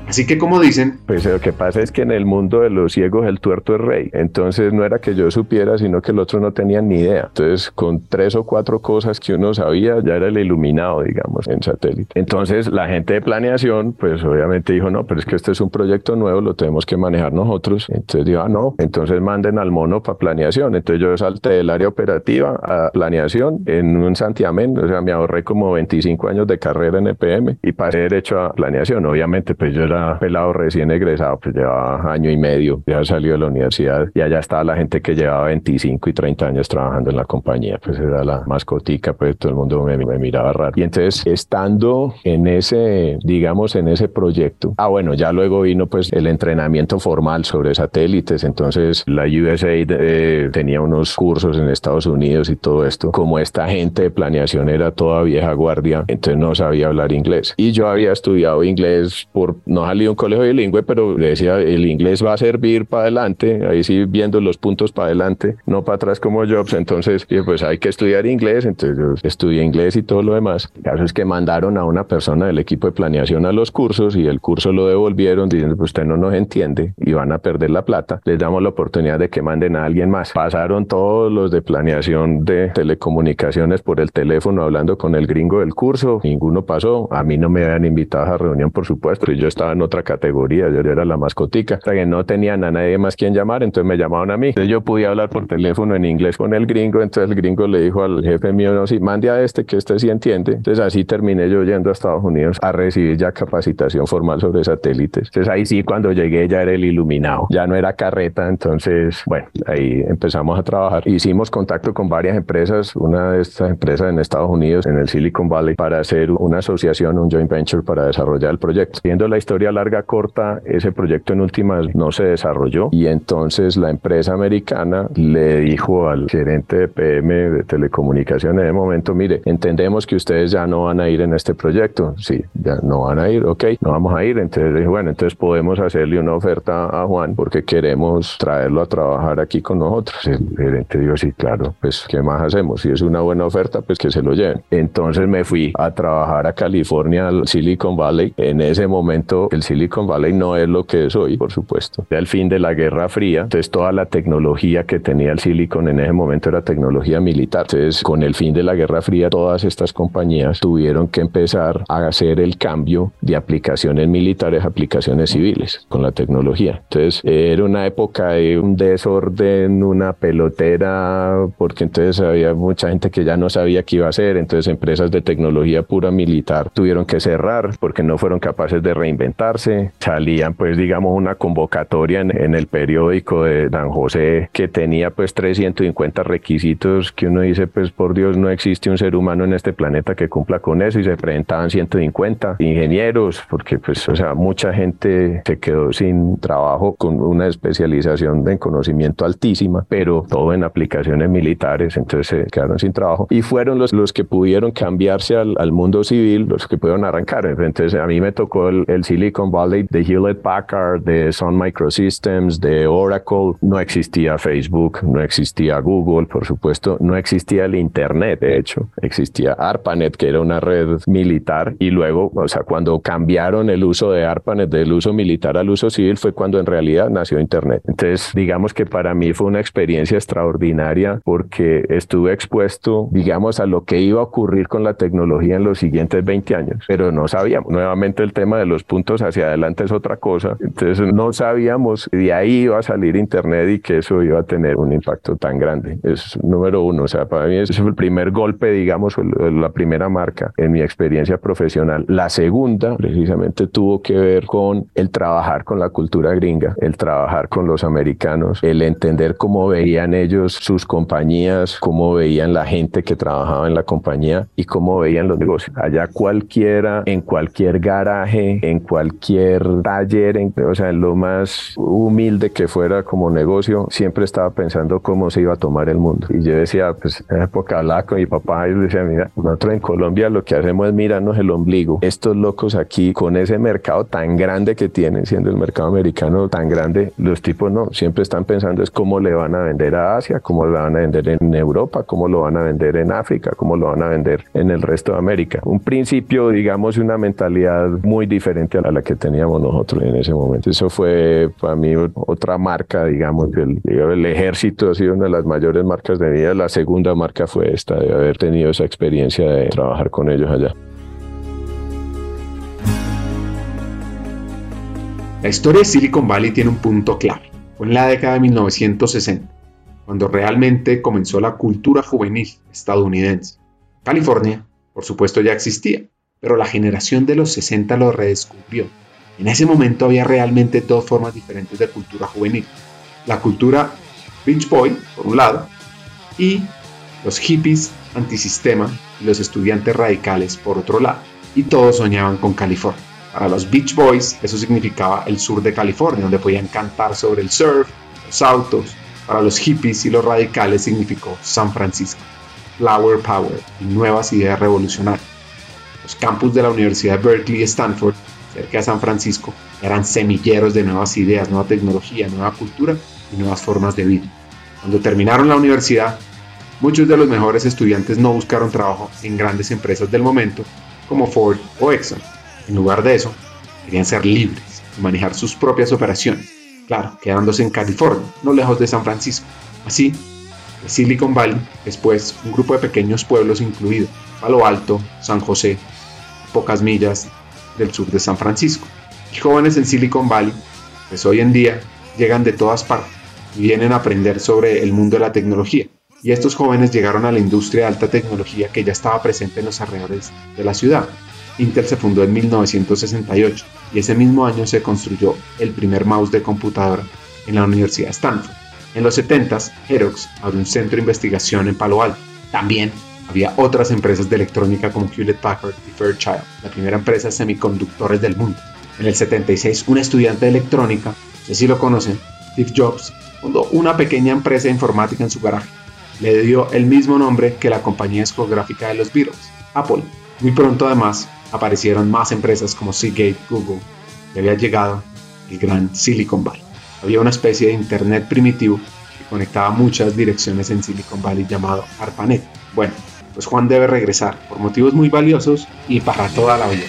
Así que como dicen... Pues lo que pasa es que en el mundo de los ciegos el tuerto es rey. Entonces no era que yo supiera, sino que el otro no tenía ni idea. Entonces con tres o cuatro cosas que uno sabía, ya era el iluminado, digamos, en satélite. Entonces la gente de planeación, pues obviamente dijo, no, pero es que este es un proyecto nuevo, lo tenemos que manejar nosotros. Entonces dijo, ah, no, entonces manden al mono para planeación. Entonces yo salté del área operativa a planeación en un santiamén, o sea, me ahorré como 25 años de carrera en EPM y pasé derecho a planeación. Obviamente, pues yo era pelado recién egresado, pues llevaba año y medio, ya salió de la universidad y allá estaba la gente que llevaba 25 y 30 años trabajando en la compañía, pues era la mascotica, pues todo el mundo me, me miraba raro. Y entonces, estando en ese, digamos, en ese proyecto, ah, bueno, ya luego vino pues el entrenamiento formal sobre satélites, entonces la USAID eh, tenía unos cursos en Estados Unidos y todo esto. Como esta gente de planeación era toda vieja guardia, entonces no sabía hablar inglés. Y yo había estudiado inglés por no salido un colegio bilingüe, pero le decía, el inglés va a servir para adelante, ahí sí viendo los puntos para adelante, no para atrás como Jobs, entonces pues hay que estudiar inglés, entonces yo estudié inglés y todo lo demás. El caso es que mandaron a una persona del equipo de planeación a los cursos y el curso lo devolvieron diciendo, pues usted no nos entiende y van a perder la plata, les damos la oportunidad de que manden a alguien más. Pasaron todos los de planeación de telecomunicaciones por el teléfono hablando con el gringo del curso, ninguno pasó, a mí no me habían invitado a esa reunión, por supuesto, y yo estaba en otra categoría, yo era la mascotica, o que no tenían a nadie más quien llamar, entonces me llamaban a mí. Entonces yo podía hablar por teléfono en inglés con el gringo, entonces el gringo le dijo al jefe mío, no, sí, mande a este que este sí entiende. Entonces así terminé yo yendo a Estados Unidos a recibir ya capacitación formal sobre satélites. Entonces ahí sí, cuando llegué ya era el iluminado, ya no era carreta, entonces, bueno, ahí empezamos a trabajar. Hicimos contacto con varias empresas, una de estas empresas en Estados Unidos, en el Silicon Valley, para hacer una asociación, un joint venture para desarrollar el proyecto. Viendo la historia larga corta, ese proyecto en últimas no se desarrolló y entonces la empresa americana le dijo al gerente de PM de telecomunicaciones de momento, mire, entendemos que ustedes ya no van a ir en este proyecto. Sí, ya no van a ir, ok, no vamos a ir. Entonces dijo, bueno, entonces podemos hacerle una oferta a Juan porque queremos traerlo a trabajar aquí con nosotros. El gerente dijo, sí, claro, pues ¿qué más hacemos? Si es una buena oferta, pues que se lo lleven. Entonces me fui a trabajar a California, al Silicon Valley. En ese momento el Silicon Valley no es lo que es hoy, por supuesto. Ya el fin de la Guerra Fría, entonces toda la tecnología que tenía el Silicon en ese momento era tecnología militar. Entonces, con el fin de la Guerra Fría, todas estas compañías tuvieron que empezar a hacer el cambio de aplicaciones militares a aplicaciones civiles con la tecnología. Entonces, era una época de un desorden, una pelotera, porque entonces había mucha gente que ya no sabía qué iba a hacer. Entonces, empresas de tecnología pura militar tuvieron que cerrar porque no fueron capaces de reinventar presentarse, salían pues digamos una convocatoria en, en el periódico de Dan José que tenía pues 350 requisitos que uno dice pues por Dios no existe un ser humano en este planeta que cumpla con eso y se presentaban 150 ingenieros porque pues o sea mucha gente se quedó sin trabajo con una especialización en conocimiento altísima pero todo en aplicaciones militares entonces se quedaron sin trabajo y fueron los, los que pudieron cambiarse al, al mundo civil los que pudieron arrancar. Entonces a mí me tocó el, el Valley de Hewlett Packard de Sun Microsystems de Oracle. No existía Facebook no existía Google por supuesto. No existía el internet de hecho. Existía ARPANET que era una red militar. Y luego o sea cuando cambiaron el uso de ARPANET del uso militar al uso civil fue cuando en realidad nació internet. Entonces digamos que para mí fue una experiencia extraordinaria porque estuve expuesto digamos a lo que iba a ocurrir con la tecnología en los siguientes 20 años. Pero no sabíamos. Nuevamente el tema de los puntos hacia adelante es otra cosa. Entonces no sabíamos de ahí iba a salir internet y que eso iba a tener un impacto tan grande. Es número uno o sea para mí ese fue el primer golpe digamos la primera marca en mi experiencia profesional. La segunda precisamente tuvo que ver con el trabajar con la cultura gringa el trabajar con los americanos el entender cómo veían ellos sus compañías cómo veían la gente que trabajaba en la compañía y cómo veían los negocios. Allá cualquiera en cualquier garaje en cualquier taller en, o sea en lo más humilde que fuera como negocio siempre estaba pensando cómo se iba a tomar el mundo. Y yo decía pues en época hablaba con mi papá y decía mira nosotros en Colombia lo que hacemos es mirarnos el ombligo. Estos locos aquí con ese mercado tan grande que tienen siendo el mercado americano tan grande los tipos no. Siempre están pensando es cómo le van a vender a Asia cómo lo van a vender en Europa cómo lo van a vender en África cómo lo van a vender en el resto de América un principio digamos una mentalidad muy diferente a la que teníamos nosotros en ese momento eso fue para mí otra marca digamos el, el ejército ha sido una de las mayores marcas de vida la segunda marca fue esta de haber tenido esa experiencia de trabajar con ellos allá La historia de Silicon Valley tiene un punto clave. Fue en la década de 1960, cuando realmente comenzó la cultura juvenil estadounidense. California, por supuesto, ya existía, pero la generación de los 60 lo redescubrió. En ese momento había realmente dos formas diferentes de cultura juvenil. La cultura Beach Boy, por un lado, y los hippies antisistema y los estudiantes radicales, por otro lado. Y todos soñaban con California. Para los Beach Boys eso significaba el sur de California, donde podían cantar sobre el surf, los autos. Para los hippies y los radicales significó San Francisco, Flower Power y nuevas ideas revolucionarias. Los campus de la Universidad de Berkeley y Stanford, cerca de San Francisco, eran semilleros de nuevas ideas, nueva tecnología, nueva cultura y nuevas formas de vida. Cuando terminaron la universidad, muchos de los mejores estudiantes no buscaron trabajo en grandes empresas del momento como Ford o Exxon en lugar de eso, querían ser libres y manejar sus propias operaciones, claro, quedándose en California, no lejos de San Francisco. Así, Silicon Valley, después un grupo de pequeños pueblos incluido Palo Alto, San José, pocas millas del sur de San Francisco. Y jóvenes en Silicon Valley, pues hoy en día llegan de todas partes y vienen a aprender sobre el mundo de la tecnología. Y estos jóvenes llegaron a la industria de alta tecnología que ya estaba presente en los alrededores de la ciudad. Intel se fundó en 1968 y ese mismo año se construyó el primer mouse de computadora en la Universidad Stanford. En los 70s, Xerox abrió un centro de investigación en Palo Alto. También había otras empresas de electrónica como Hewlett Packard y Fairchild, la primera empresa de semiconductores del mundo. En el 76, un estudiante de electrónica, no si lo conocen, Steve Jobs, fundó una pequeña empresa de informática en su garaje. Le dio el mismo nombre que la compañía discográfica de los Beatles, Apple. Muy pronto además aparecieron más empresas como Seagate, Google, y había llegado el gran Silicon Valley. Había una especie de Internet primitivo que conectaba muchas direcciones en Silicon Valley llamado ARPANET. Bueno, pues Juan debe regresar por motivos muy valiosos y para toda la vida.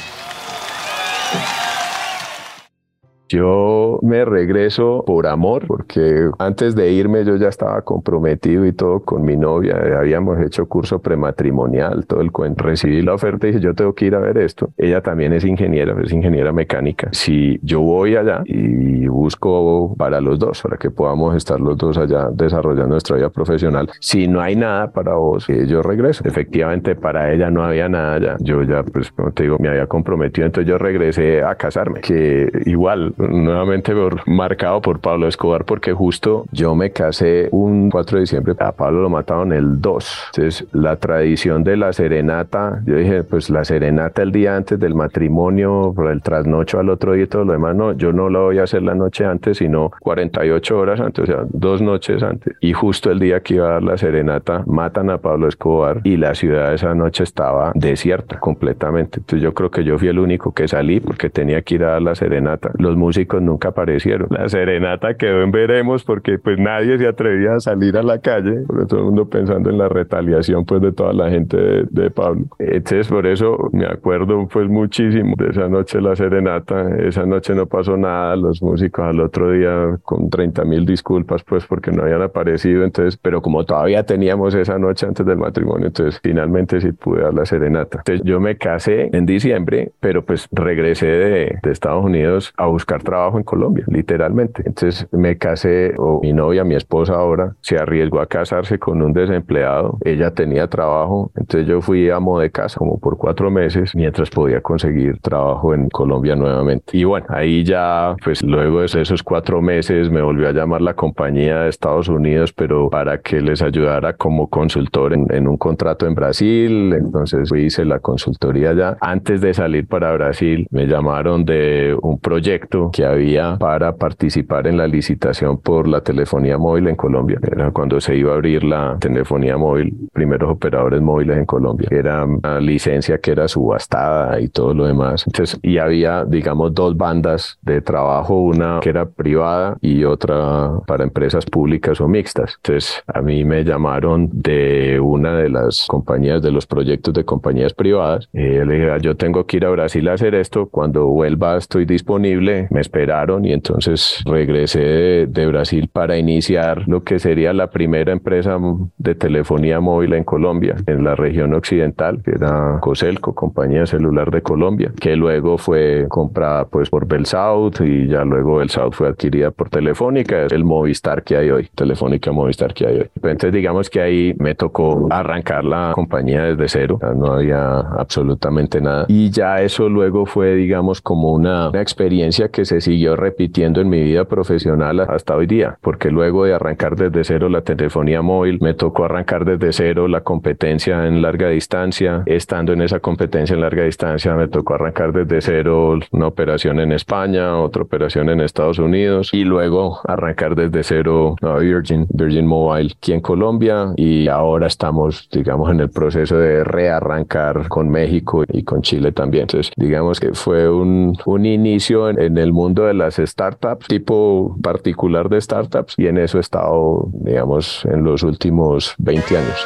Yo me regreso por amor, porque antes de irme yo ya estaba comprometido y todo con mi novia. Habíamos hecho curso prematrimonial, todo el cuento. Recibí la oferta y dije, yo tengo que ir a ver esto. Ella también es ingeniera, es ingeniera mecánica. Si yo voy allá y busco para los dos, para que podamos estar los dos allá desarrollando nuestra vida profesional, si no hay nada para vos, eh, yo regreso. Efectivamente, para ella no había nada ya. Yo ya, pues, como te digo, me había comprometido, entonces yo regresé a casarme, que igual nuevamente marcado por Pablo Escobar porque justo yo me casé un 4 de diciembre, a Pablo lo mataron el 2. Entonces la tradición de la serenata, yo dije, pues la serenata el día antes del matrimonio, el trasnocho al otro día y todo lo demás, no, yo no lo voy a hacer la noche antes, sino 48 horas antes, o sea, dos noches antes. Y justo el día que iba a dar la serenata, matan a Pablo Escobar y la ciudad esa noche estaba desierta completamente. Entonces yo creo que yo fui el único que salí porque tenía que ir a dar la serenata. Los músicos nunca aparecieron. La serenata quedó en veremos porque pues nadie se atrevía a salir a la calle, porque todo el mundo pensando en la retaliación pues de toda la gente de, Pablo. Entonces por eso me acuerdo pues muchísimo de esa noche la serenata. Esa noche no pasó nada, los músicos al otro día con 30 mil disculpas pues porque no habían aparecido. Entonces, pero como todavía teníamos esa noche antes del matrimonio, entonces finalmente sí pude dar la serenata. Entonces yo me casé en diciembre, pero pues regresé de, de Estados Unidos a buscar trabajo en Colombia, literalmente. Entonces me casé, o mi novia, mi esposa ahora, se arriesgó a casarse con un desempleado. Ella tenía trabajo, entonces yo fui amo de casa como por cuatro meses mientras podía conseguir trabajo en Colombia nuevamente. Y bueno, ahí ya, pues luego de esos cuatro meses me volvió a llamar la compañía de Estados Unidos, pero para que les ayudara como consultor en, en un contrato en Brasil. Entonces hice la consultoría ya. Antes de salir para Brasil, me llamaron de un proyecto que había para participar en la licitación por la telefonía móvil en Colombia. Era cuando se iba a abrir la telefonía móvil, primeros operadores móviles en Colombia. Era una licencia que era subastada y todo lo demás. Entonces, y había, digamos, dos bandas de trabajo, una que era privada y otra para empresas públicas o mixtas. Entonces, a mí me llamaron de una de las compañías, de los proyectos de compañías privadas. Y yo le dije, ah, yo tengo que ir a Brasil a hacer esto. Cuando vuelva estoy disponible. Me esperaron y entonces regresé de, Brasil para iniciar lo que sería la primera empresa de telefonía móvil en Colombia, en la región occidental, que era Coselco, compañía celular de Colombia, que luego fue comprada pues por Bell South y ya luego Bell South fue adquirida por Telefónica, el Movistar que hay hoy, Telefónica Movistar que hay hoy. Entonces digamos que ahí me tocó arrancar la compañía desde cero, no había absolutamente nada y ya eso luego fue digamos como una, una experiencia que se siguió repitiendo en mi vida profesional hasta hoy día, porque luego de arrancar desde cero la telefonía móvil, me tocó arrancar desde cero la competencia en larga distancia. Estando en esa competencia en larga distancia, me tocó arrancar desde cero una operación en España, otra operación en Estados Unidos y luego arrancar desde cero Virgin, Virgin Mobile aquí en Colombia y ahora estamos, digamos, en el proceso de rearrancar con México y con Chile también. Entonces, digamos que fue un, un inicio en, en el mundo de las startups, tipo particular de startups, y en eso he estado, digamos, en los últimos 20 años.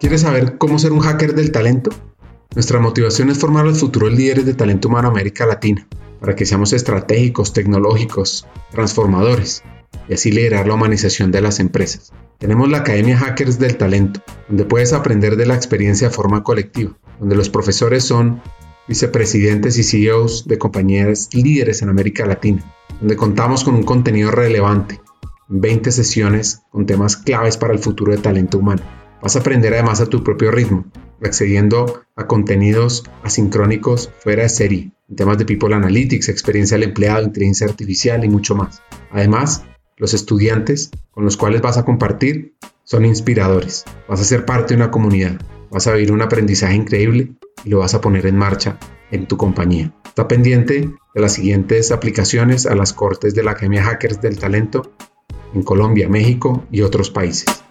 ¿Quieres saber cómo ser un hacker del talento? Nuestra motivación es formar los futuros líderes de talento humano América Latina, para que seamos estratégicos, tecnológicos, transformadores, y así liderar la humanización de las empresas. Tenemos la Academia Hackers del Talento, donde puedes aprender de la experiencia de forma colectiva, donde los profesores son vicepresidentes y CEOs de compañías líderes en América Latina, donde contamos con un contenido relevante, 20 sesiones con temas claves para el futuro de talento humano. Vas a aprender además a tu propio ritmo, accediendo a contenidos asincrónicos fuera de serie, en temas de People Analytics, experiencia del empleado, inteligencia artificial y mucho más. Además, los estudiantes con los cuales vas a compartir son inspiradores. Vas a ser parte de una comunidad, vas a vivir un aprendizaje increíble y lo vas a poner en marcha en tu compañía. Está pendiente de las siguientes aplicaciones a las cortes de la Academia Hackers del Talento en Colombia, México y otros países.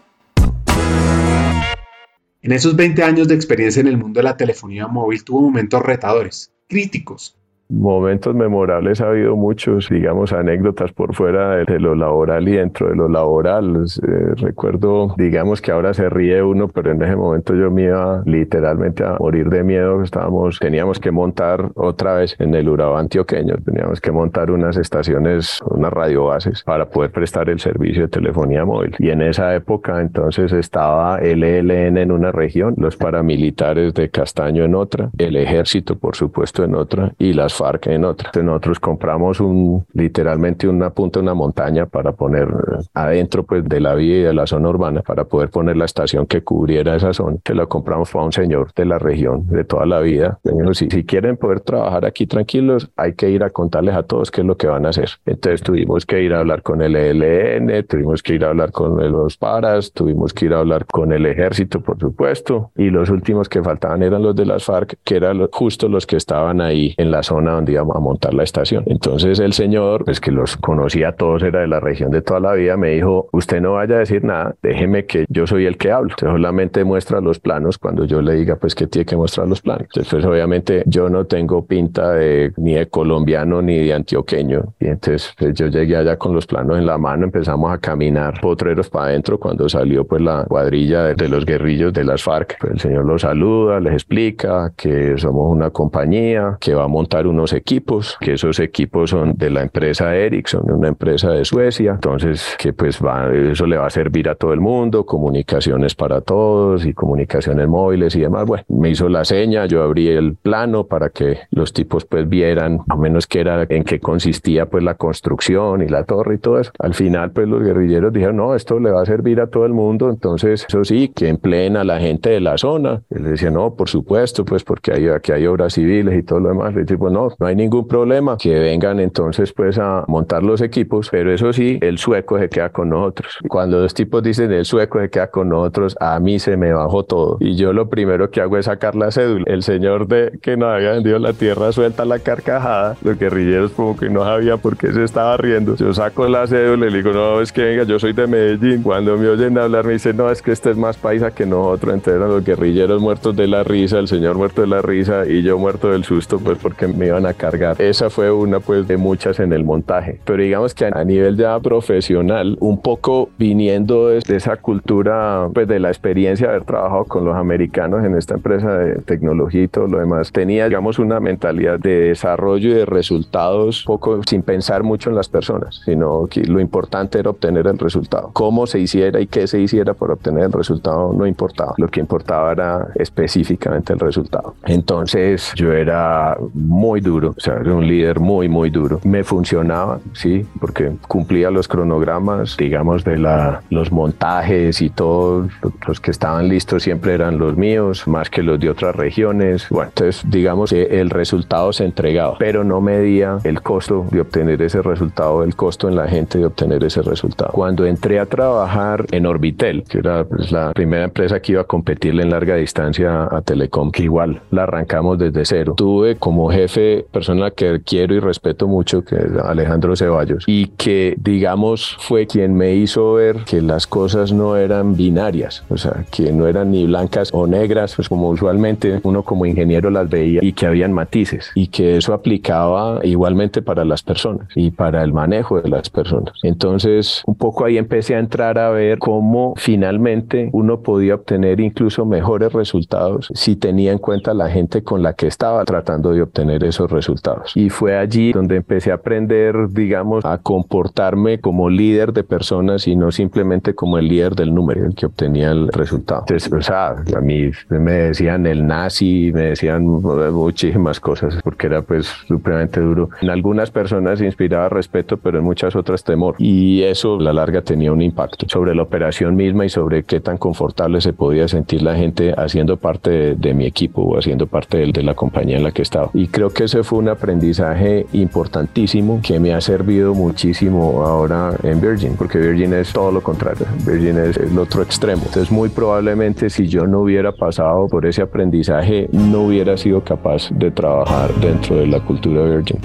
En esos 20 años de experiencia en el mundo de la telefonía móvil tuvo momentos retadores, críticos, Momentos memorables ha habido muchos, digamos, anécdotas por fuera de, lo laboral y dentro de lo laboral. Eh, recuerdo, digamos que ahora se ríe uno, pero en ese momento yo me iba literalmente a morir de miedo. Estábamos, teníamos que montar otra vez en el Urabá antioqueño, teníamos que montar unas estaciones, unas radiobases para poder prestar el servicio de telefonía móvil. Y en esa época entonces estaba el ELN en una región, los paramilitares de Castaño en otra, el ejército por supuesto en otra y las FARC en otra. Entonces nosotros compramos un, literalmente una punta, una montaña para poner adentro pues de la vía y de la zona urbana para poder poner la estación que cubriera esa zona. Que la compramos para un señor de la región de toda la vida. Si, si quieren poder trabajar aquí tranquilos, hay que ir a contarles a todos qué es lo que van a hacer. Entonces tuvimos que ir a hablar con el ELN, tuvimos que ir a hablar con los paras, tuvimos que ir a hablar con el ejército, por supuesto, y los últimos que faltaban eran los de las FARC, que eran justo los que estaban ahí en la zona donde íbamos a montar la estación. Entonces el señor, pues que los conocía a todos, era de la región de toda la vida, me dijo, usted no vaya a decir nada, déjeme que yo soy el que hablo. Entonces solamente muestra los planos cuando yo le diga, pues que tiene que mostrar los planos. Entonces, pues, obviamente yo no tengo pinta de ni de colombiano ni de antioqueño. Y entonces pues, yo llegué allá con los planos en la mano, empezamos a caminar potreros para adentro cuando salió pues la cuadrilla de, los guerrillos de las FARC. Pues, el señor los saluda, les explica que somos una compañía que va a montar unos equipos, que esos equipos son de la empresa Ericsson, una empresa de Suecia. Entonces que pues va, eso le va a servir a todo el mundo, comunicaciones para todos y comunicaciones móviles y demás. Bueno, me hizo la seña, yo abrí el plano para que los tipos pues vieran o menos qué era, en qué consistía pues la construcción y la torre y todo eso. Al final pues los guerrilleros dijeron, no, esto le va a servir a todo el mundo, entonces eso sí, que empleen a la gente de la zona. Él decía, no, por supuesto, pues porque aquí hay obras civiles y todo lo demás. Le pues no, no hay ningún problema, que vengan entonces pues a montar los equipos, pero eso sí, el sueco se queda con nosotros. Cuando los tipos dicen el sueco se queda con nosotros, a mí se me bajó todo. Y yo lo primero que hago es sacar la cédula. El señor de que nos había vendido la tierra suelta la carcajada. Los guerrilleros como que no sabían por qué se estaba riendo. Yo saco la cédula y le digo, no, es que venga, yo soy de Medellín. Cuando me oyen hablar me dicen, no, es que este es más paisa que nosotros. Entonces eran los guerrilleros muertos de la risa, el señor muerto de la risa y yo muerto del susto, pues porque me iban a cargar. Esa fue una pues de muchas en el montaje. Pero digamos que a nivel ya profesional, un poco viniendo de esa cultura, pues de la experiencia de haber trabajado con los americanos en esta empresa de tecnología y todo lo demás, tenía, digamos, una mentalidad de desarrollo y de resultados poco sin pensar mucho en las personas, sino que lo importante era obtener el resultado. Cómo se hiciera y qué se hiciera por obtener el resultado no importaba. Lo que importaba era específicamente el resultado. Entonces yo era muy duro, o sea, era un líder muy, muy duro. Me funcionaba, sí, porque cumplía los cronogramas, digamos, de la, los montajes y todos los que estaban listos siempre eran los míos, más que los de otras regiones. Bueno, entonces digamos que el resultado se entregaba, pero no medía el costo de obtener ese resultado, el costo en la gente de obtener ese resultado. Cuando entré a trabajar en Orbitel, que era pues, la primera empresa que iba a competirle en larga distancia a Telecom, que igual la arrancamos desde cero. Tuve como jefe persona que quiero y respeto mucho, que es Alejandro Ceballos, y que digamos fue quien me hizo ver que las cosas no eran binarias, o sea, que no eran ni blancas o negras, pues como usualmente uno como ingeniero las veía y que habían matices y que eso aplicaba igualmente para las personas y para el manejo de las personas. Entonces, un poco ahí empecé a entrar a ver cómo finalmente uno podía obtener incluso mejores resultados si tenía en cuenta la gente con la que estaba tratando de obtener esos resultados. Y fue allí donde empecé a aprender, digamos, a comportarme como líder de personas y no simplemente como el líder del número, el que obtenía el resultado. Entonces, o sea, a mí me decían el nazi, me decían muchísimas cosas, porque era pues supremamente duro. En algunas personas inspiraba respeto, pero en muchas otras temor. Y eso a la larga tenía un impacto sobre la operación misma y sobre qué tan confortable se podía sentir la gente haciendo parte de, mi equipo o haciendo parte de, de la compañía en la que estaba. Y creo que ese fue un aprendizaje importantísimo que me ha servido muchísimo ahora en Virgin, porque Virgin es todo lo contrario. Virgin es el otro extremo. Entonces, muy probablemente si yo no hubiera pasado por ese aprendizaje, no hubiera sido capaz de trabajar dentro de la cultura Virgin.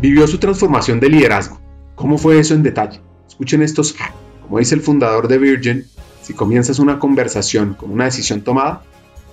Vivió su transformación de liderazgo. ¿Cómo fue eso en detalle? Escuchen estos Como dice el fundador de Virgin, si comienzas una conversación con una decisión tomada,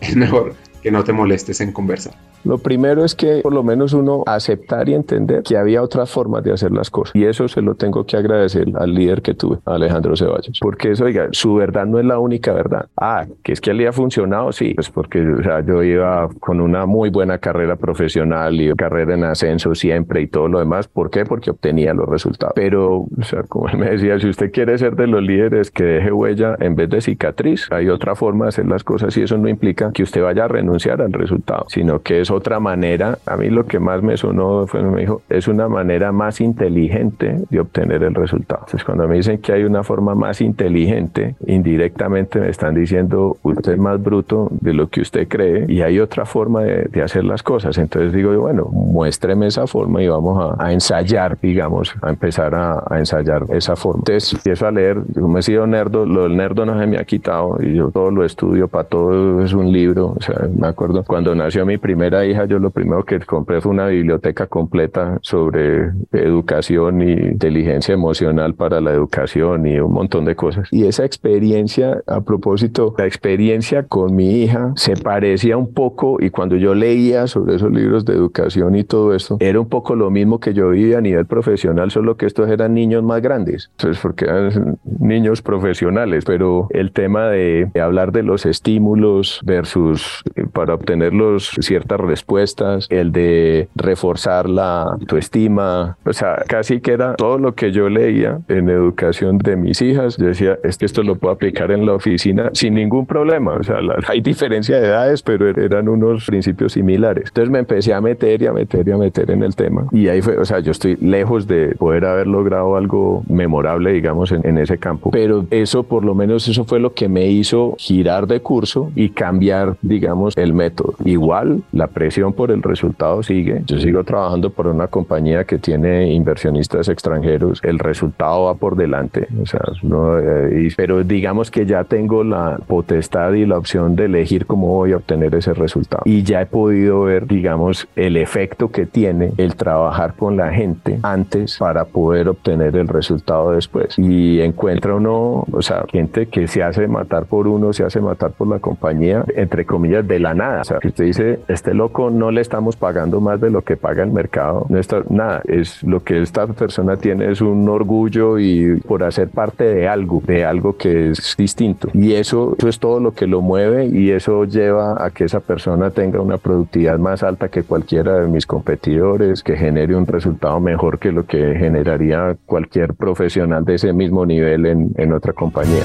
es mejor que no te molestes en conversar? Lo primero es que por lo menos uno aceptar y entender que había otras formas de hacer las cosas. Y eso se lo tengo que agradecer al líder que tuve, Alejandro Ceballos. Porque eso, oiga, su verdad no es la única verdad. Ah, que es que le ha funcionado, sí. Pues porque o sea, yo iba con una muy buena carrera profesional y carrera en ascenso siempre y todo lo demás. ¿Por qué? Porque obtenía los resultados. Pero, o sea, como él me decía, si usted quiere ser de los líderes que deje huella en vez de cicatriz, hay otra forma de hacer las cosas y eso no implica que usted vaya a renunciar al resultado, sino que es otra manera. A mí lo que más me sonó fue, me dijo, es una manera más inteligente de obtener el resultado. Entonces, cuando me dicen que hay una forma más inteligente, indirectamente me están diciendo, usted es más bruto de lo que usted cree y hay otra forma de, de hacer las cosas. Entonces digo, bueno, muéstreme esa forma y vamos a, a ensayar, digamos, a empezar a, a, ensayar esa forma. Entonces empiezo a leer, como he sido nerdo, lo del nerdo no se me ha quitado y yo todo lo estudio, para todo es un libro. O sea, me acuerdo cuando nació mi primera hija, yo lo primero que compré fue una biblioteca completa sobre educación y inteligencia emocional para la educación y un montón de cosas. Y esa experiencia, a propósito, la experiencia con mi hija se parecía un poco y cuando yo leía sobre esos libros de educación y todo esto, era un poco lo mismo que yo vivía a nivel profesional, solo que estos eran niños más grandes. Entonces, porque eran niños profesionales, pero el tema de, de hablar de los estímulos versus para obtenerlos ciertas respuestas, el de reforzar la autoestima, o sea, casi que era todo lo que yo leía en educación de mis hijas. Yo decía, es que esto lo puedo aplicar en la oficina sin ningún problema. O sea, la, <laughs> hay diferencia de edades, pero eran unos principios similares. Entonces me empecé a meter y a meter y a meter en el tema. Y ahí fue, o sea, yo estoy lejos de poder haber logrado algo memorable, digamos, en, en ese campo. Pero eso, por lo menos, eso fue lo que me hizo girar de curso y cambiar, digamos, el método. Igual, la presión por el resultado sigue. Yo sigo trabajando por una compañía que tiene inversionistas extranjeros. El resultado va por delante. O sea, no, eh, y, pero digamos que ya tengo la potestad y la opción de elegir cómo voy a obtener ese resultado. Y ya he podido ver, digamos, el efecto que tiene el trabajar con la gente antes para poder obtener el resultado después. Y encuentra uno, o sea, gente que se hace matar por uno, se hace matar por la compañía, entre comillas, de nada. O sea, que usted dice, este loco no le estamos pagando más de lo que paga el mercado. No está nada. Es lo que esta persona tiene es un orgullo y por hacer parte de algo, de algo que es distinto. Y eso, eso es todo lo que lo mueve y eso lleva a que esa persona tenga una productividad más alta que cualquiera de mis competidores, que genere un resultado mejor que lo que generaría cualquier profesional de ese mismo nivel en, en otra compañía.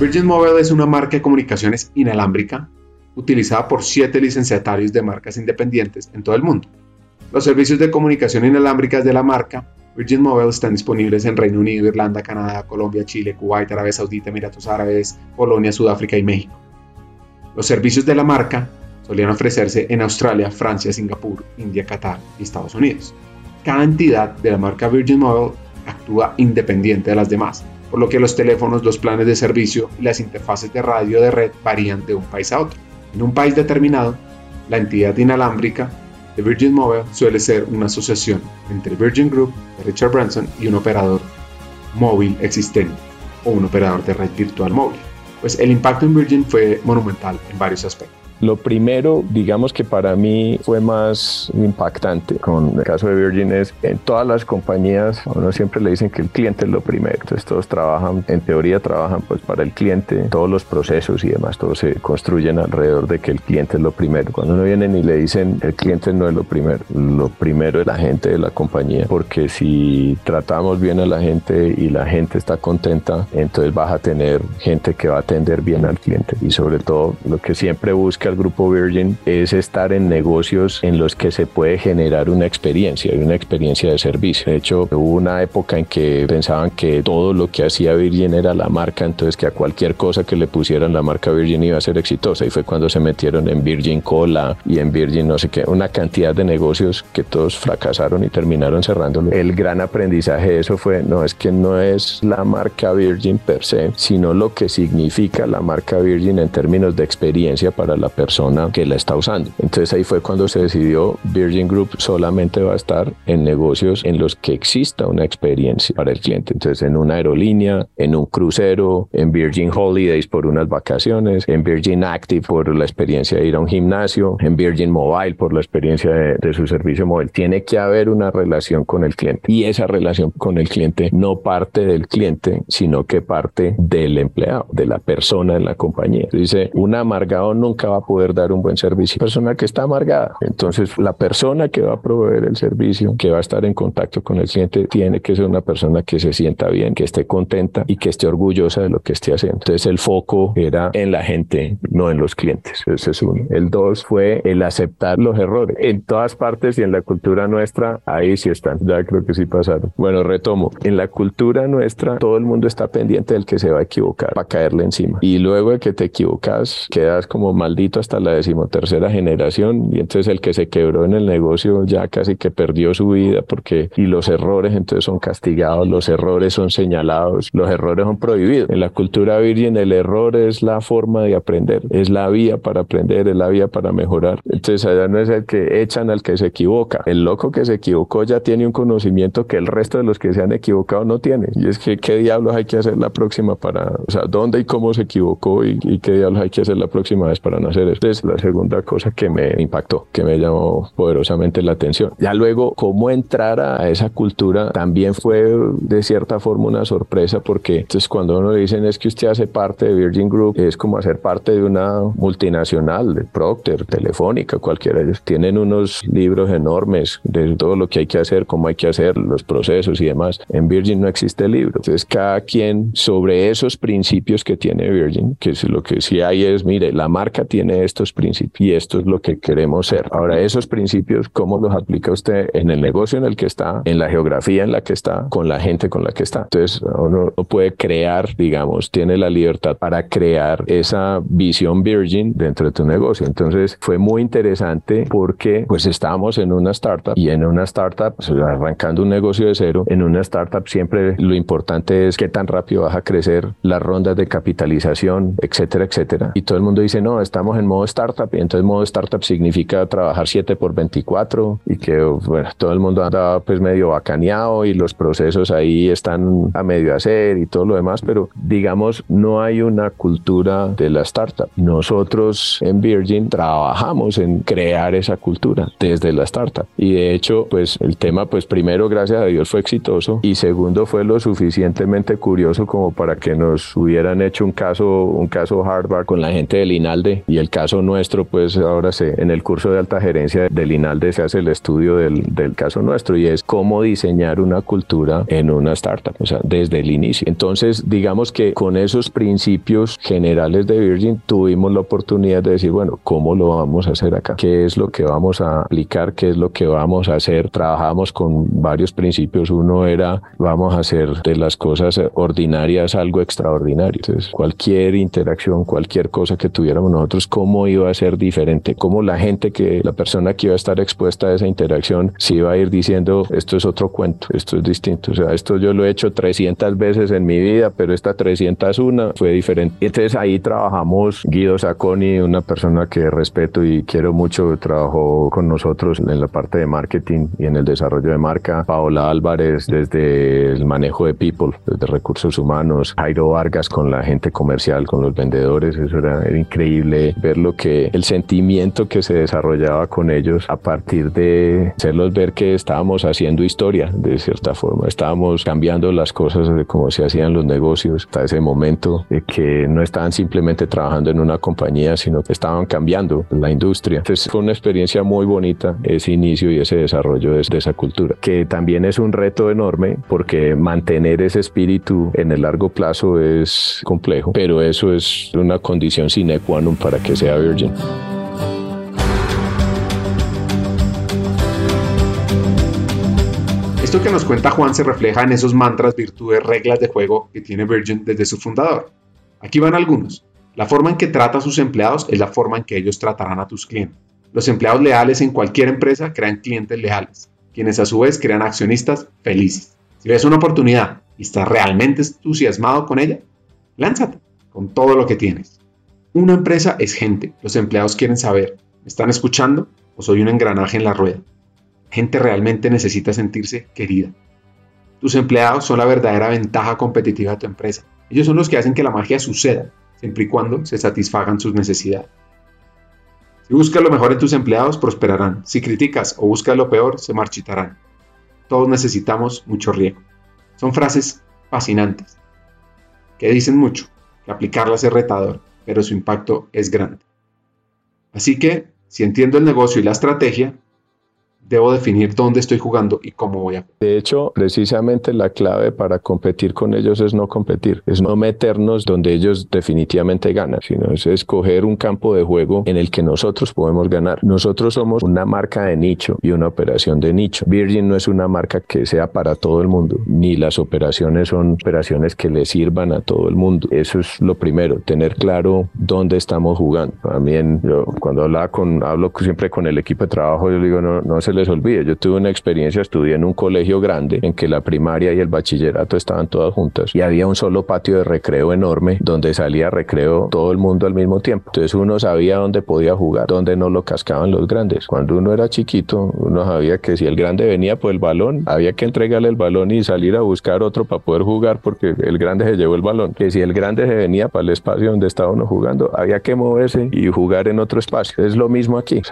Virgin Mobile es una marca de comunicaciones inalámbrica utilizada por siete licenciatarios de marcas independientes en todo el mundo. Los servicios de comunicación inalámbricas de la marca Virgin Mobile están disponibles en Reino Unido, Irlanda, Canadá, Colombia, Chile, Kuwait, Arabia Saudita, Emiratos Árabes, Polonia, Sudáfrica y México. Los servicios de la marca solían ofrecerse en Australia, Francia, Singapur, India, Qatar y Estados Unidos. Cada entidad de la marca Virgin Mobile actúa independiente de las demás, por lo que los teléfonos, los planes de servicio y las interfaces de radio de red varían de un país a otro. En un país determinado, la entidad inalámbrica de Virgin Mobile suele ser una asociación entre Virgin Group de Richard Branson y un operador móvil existente o un operador de red virtual móvil. Pues el impacto en Virgin fue monumental en varios aspectos. Lo primero, digamos que para mí fue más impactante con el caso de Virgin es en todas las compañías, a uno siempre le dicen que el cliente es lo primero. Entonces todos trabajan, en teoría trabajan pues para el cliente, todos los procesos y demás, todos se construyen alrededor de que el cliente es lo primero. Cuando uno viene y le dicen el cliente no es lo primero, lo primero es la gente de la compañía, porque si tratamos bien a la gente y la gente está contenta, entonces vas a tener gente que va a atender bien al cliente y sobre todo lo que siempre busca el grupo Virgin es estar en negocios en los que se puede generar una experiencia y una experiencia de servicio. De hecho, hubo una época en que pensaban que todo lo que hacía Virgin era la marca, entonces que a cualquier cosa que le pusieran la marca Virgin iba a ser exitosa y fue cuando se metieron en Virgin Cola y en Virgin no sé qué, una cantidad de negocios que todos fracasaron y terminaron cerrándolo. El gran aprendizaje de eso fue, no, es que no es la marca Virgin per se, sino lo que significa la marca Virgin en términos de experiencia para la persona persona que la está usando. Entonces ahí fue cuando se decidió Virgin Group solamente va a estar en negocios en los que exista una experiencia para el cliente. Entonces en una aerolínea, en un crucero, en Virgin Holidays por unas vacaciones, en Virgin Active por la experiencia de ir a un gimnasio, en Virgin Mobile por la experiencia de, de su servicio móvil. Tiene que haber una relación con el cliente y esa relación con el cliente no parte del cliente, sino que parte del empleado, de la persona en la compañía. Dice, un amargado nunca va a poder dar un buen servicio. Persona que está amargada. Entonces, la persona que va a proveer el servicio, que va a estar en contacto con el cliente, tiene que ser una persona que se sienta bien, que esté contenta y que esté orgullosa de lo que esté haciendo. Entonces, el foco era en la gente, no en los clientes. Ese es uno. El dos fue el aceptar los errores. En todas partes y en la cultura nuestra, ahí sí están. Ya creo que sí pasaron. Bueno, retomo. En la cultura nuestra, todo el mundo está pendiente del que se va a equivocar para caerle encima. Y luego de que te equivocas, quedas como maldito hasta la decimotercera generación y entonces el que se quebró en el negocio ya casi que perdió su vida porque y los errores entonces son castigados, los errores son señalados, los errores son prohibidos. En la cultura virgen el error es la forma de aprender, es la vía para aprender, es la vía para mejorar. Entonces allá no es el que echan al que se equivoca. El loco que se equivocó ya tiene un conocimiento que el resto de los que se han equivocado no tienen. Y es que qué diablos hay que hacer la próxima para, o sea, dónde y cómo se equivocó y, y qué diablos hay que hacer la próxima vez para no hacer esto. Es la segunda cosa que me impactó, que me llamó poderosamente la atención. Ya luego, cómo entrar a esa cultura también fue de cierta forma una sorpresa porque entonces cuando uno le dicen es que usted hace parte de Virgin Group, es como hacer parte de una multinacional, de Procter, Telefónica, cualquiera. Tienen unos libros enormes de todo lo que hay que hacer, cómo hay que hacer, los procesos y demás. En Virgin no existe libro. Entonces cada quien sobre esos principios que tiene Virgin, que es lo que sí hay es, mire, la marca tiene estos principios y esto es lo que queremos ser. Ahora, esos principios, ¿cómo los aplica usted en el negocio en el que está, en la geografía en la que está, con la gente con la que está? Entonces, uno no puede crear, digamos, tiene la libertad para crear esa visión Virgin dentro de tu negocio. Entonces, fue muy interesante porque pues estábamos en una startup y en una startup, pues, arrancando un negocio de cero, en una startup siempre lo importante es qué tan rápido vas a crecer, las rondas de capitalización, etcétera, etcétera. Y todo el mundo dice, no, estamos en modo startup y entonces modo startup significa trabajar 7 por 24 y que bueno, todo el mundo anda pues medio bacaneado y los procesos ahí están a medio hacer y todo lo demás, pero digamos no hay una cultura de la startup. Nosotros en Virgin trabajamos en crear esa cultura desde la startup y de hecho pues el tema pues primero gracias a Dios fue exitoso y segundo fue lo suficientemente curioso como para que nos hubieran hecho un caso un caso Harvard con la gente del INALDE y el caso nuestro pues ahora se en el curso de alta gerencia del INALDE se hace el estudio del, del caso nuestro y es cómo diseñar una cultura en una startup, o sea, desde el inicio. Entonces, digamos que con esos principios generales de Virgin tuvimos la oportunidad de decir, bueno, ¿cómo lo vamos a hacer acá? ¿Qué es lo que vamos a aplicar? ¿Qué es lo que vamos a hacer? Trabajamos con varios principios. Uno era, vamos a hacer de las cosas ordinarias algo extraordinario. Entonces, cualquier interacción, cualquier cosa que tuviéramos nosotros, ¿cómo iba a ser diferente? ¿Cómo la gente que, la persona que iba a estar expuesta a esa interacción, se iba a ir diciendo, esto es otro cuento, esto es distinto? O sea, esto yo lo he hecho 300 veces en mi vida, pero esta 301 fue diferente. Entonces ahí trabajamos Guido Sacconi, una persona que respeto y quiero mucho, trabajó con nosotros en la parte de marketing y en el desarrollo de marca. Paola Álvarez desde el manejo de people, desde recursos humanos. Jairo Vargas con la gente comercial, con los vendedores. Eso era, era increíble ver lo que el sentimiento que se desarrollaba con ellos a partir de hacerlos ver que estábamos haciendo historia de cierta forma. Estábamos cambiando las cosas de cómo se hacían los negocios hasta ese momento, de que no estaban simplemente trabajando en una compañía, sino que estaban cambiando la industria. Entonces fue una experiencia muy bonita ese inicio y ese desarrollo de, de esa cultura, que también es un reto enorme porque mantener ese espíritu en el largo plazo es complejo, pero eso es una condición sine qua non para que sea Virgin. Esto que nos cuenta Juan se refleja en esos mantras, virtudes, reglas de juego que tiene Virgin desde su fundador. Aquí van algunos. La forma en que trata a sus empleados es la forma en que ellos tratarán a tus clientes. Los empleados leales en cualquier empresa crean clientes leales, quienes a su vez crean accionistas felices. Si ves una oportunidad y estás realmente entusiasmado con ella, lánzate con todo lo que tienes. Una empresa es gente. Los empleados quieren saber, ¿me están escuchando o soy un engranaje en la rueda? Gente realmente necesita sentirse querida. Tus empleados son la verdadera ventaja competitiva de tu empresa. Ellos son los que hacen que la magia suceda, siempre y cuando se satisfagan sus necesidades. Si buscas lo mejor en tus empleados, prosperarán. Si criticas o buscas lo peor, se marchitarán. Todos necesitamos mucho riego. Son frases fascinantes, que dicen mucho, que aplicarlas es retador, pero su impacto es grande. Así que, si entiendo el negocio y la estrategia, debo definir dónde estoy jugando y cómo voy a. De hecho, precisamente la clave para competir con ellos es no competir, es no meternos donde ellos definitivamente ganan, sino es escoger un campo de juego en el que nosotros podemos ganar. Nosotros somos una marca de nicho y una operación de nicho. Virgin no es una marca que sea para todo el mundo, ni las operaciones son operaciones que le sirvan a todo el mundo. Eso es lo primero, tener claro dónde estamos jugando. También yo cuando con, hablo siempre con el equipo de trabajo, yo digo, no, no se les olvide. Yo tuve una experiencia, estudié en un colegio grande en que la primaria y el bachillerato estaban todas juntas y había un solo patio de recreo enorme donde salía recreo todo el mundo al mismo tiempo. Entonces uno sabía dónde podía jugar, dónde no lo cascaban los grandes. Cuando uno era chiquito, uno sabía que si el grande venía por el balón, había que entregarle el balón y salir a buscar otro para poder jugar porque el grande se llevó el balón. Que si el grande se venía para el espacio donde estaba uno jugando, había que moverse y jugar en otro espacio. Es lo mismo aquí.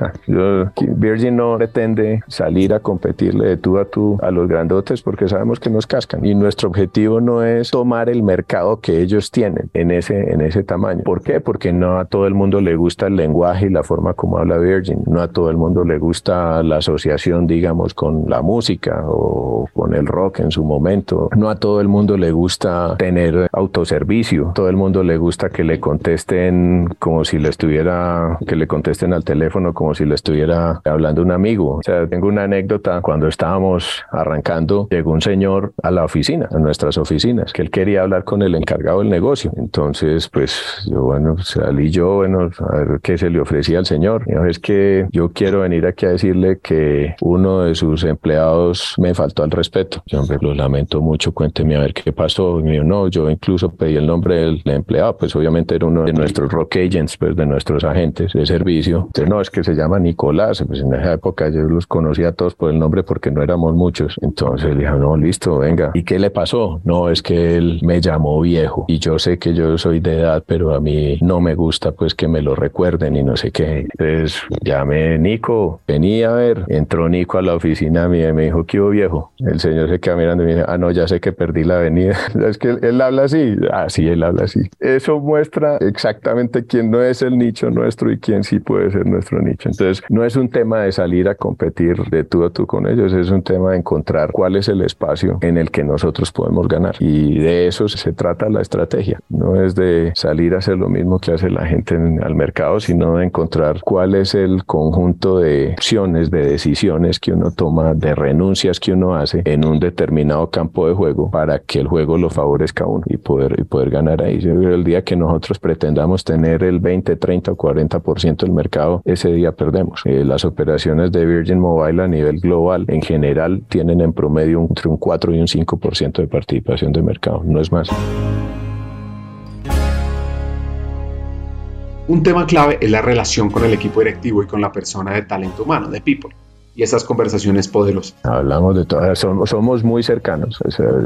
Virgin no pretende salir a competirle de tú a tú a los grandotes porque sabemos que nos cascan. Y nuestro objetivo no es tomar el mercado que ellos tienen en ese, en ese tamaño. ¿Por qué? Porque no a todo el mundo le gusta el lenguaje y la forma como habla Virgin. No a todo el mundo le gusta la asociación, digamos, con la música o con el rock en su momento. No a todo el mundo le gusta tener autoservicio. Todo el mundo le gusta que le contesten como si le estuviera, que le contesten al teléfono como si le estuviera hablando un amigo. O sea, tengo una anécdota. Cuando estábamos arrancando, llegó un señor a la oficina, a nuestras oficinas, que él quería hablar con el encargado del negocio. Entonces, pues yo, bueno, salí yo, bueno, a ver qué se le ofrecía al señor. Es que yo quiero venir aquí a decirle que uno de sus empleados me faltó al respeto. Yo, hombre, lo lamento mucho, cuénteme a ver qué pasó. Me dijo, no, yo incluso pedí el nombre del empleado, pues obviamente era uno de nuestros rock agents, pues de nuestros agentes de servicio. Entonces, no, es que se llama Nicolás, pues en esa época yo los conocía a todos por el nombre porque no éramos muchos. Entonces le dije, no, listo, venga. ¿Y qué le pasó? No, es que él me llamó viejo y yo sé que yo soy de edad, pero a mí no me gusta pues que me lo recuerden y no sé qué. Entonces llamé Nico, venía a ver. Entró Nico a la oficina mía y me dijo, ¿qué hubo viejo? El señor se queda mirando y me dice, ah, no, ya sé que perdí la avenida. <laughs> es que él, habla así. Ah, sí, él habla así. Eso muestra exactamente quién no es el nicho nuestro y quién sí puede ser nuestro nicho. Entonces, no es un tema de salir a competir de tú a tú con ellos, es un tema de encontrar cuál es el espacio en el que nosotros podemos ganar. Y de eso se trata la estrategia. No es de salir a hacer lo mismo que hace la gente en, al mercado, sino de encontrar cuál es el conjunto de opciones, de decisiones que uno toma, de renuncias que uno hace en un determinado campo de juego para que el juego lo favorezca a uno y poder, y poder ganar ahí. El día que nosotros pretendamos tener el 20, 30 o 40% del mercado, ese día perdemos. Eh, las operaciones de Virgin Mobile a nivel global en general tienen en promedio entre un 4 y un 5% de participación de mercado, no es más. Un tema clave es la relación con el equipo directivo y con la persona de talento humano, de people y esas conversaciones poderosas. Hablamos de todo, somos, somos muy cercanos,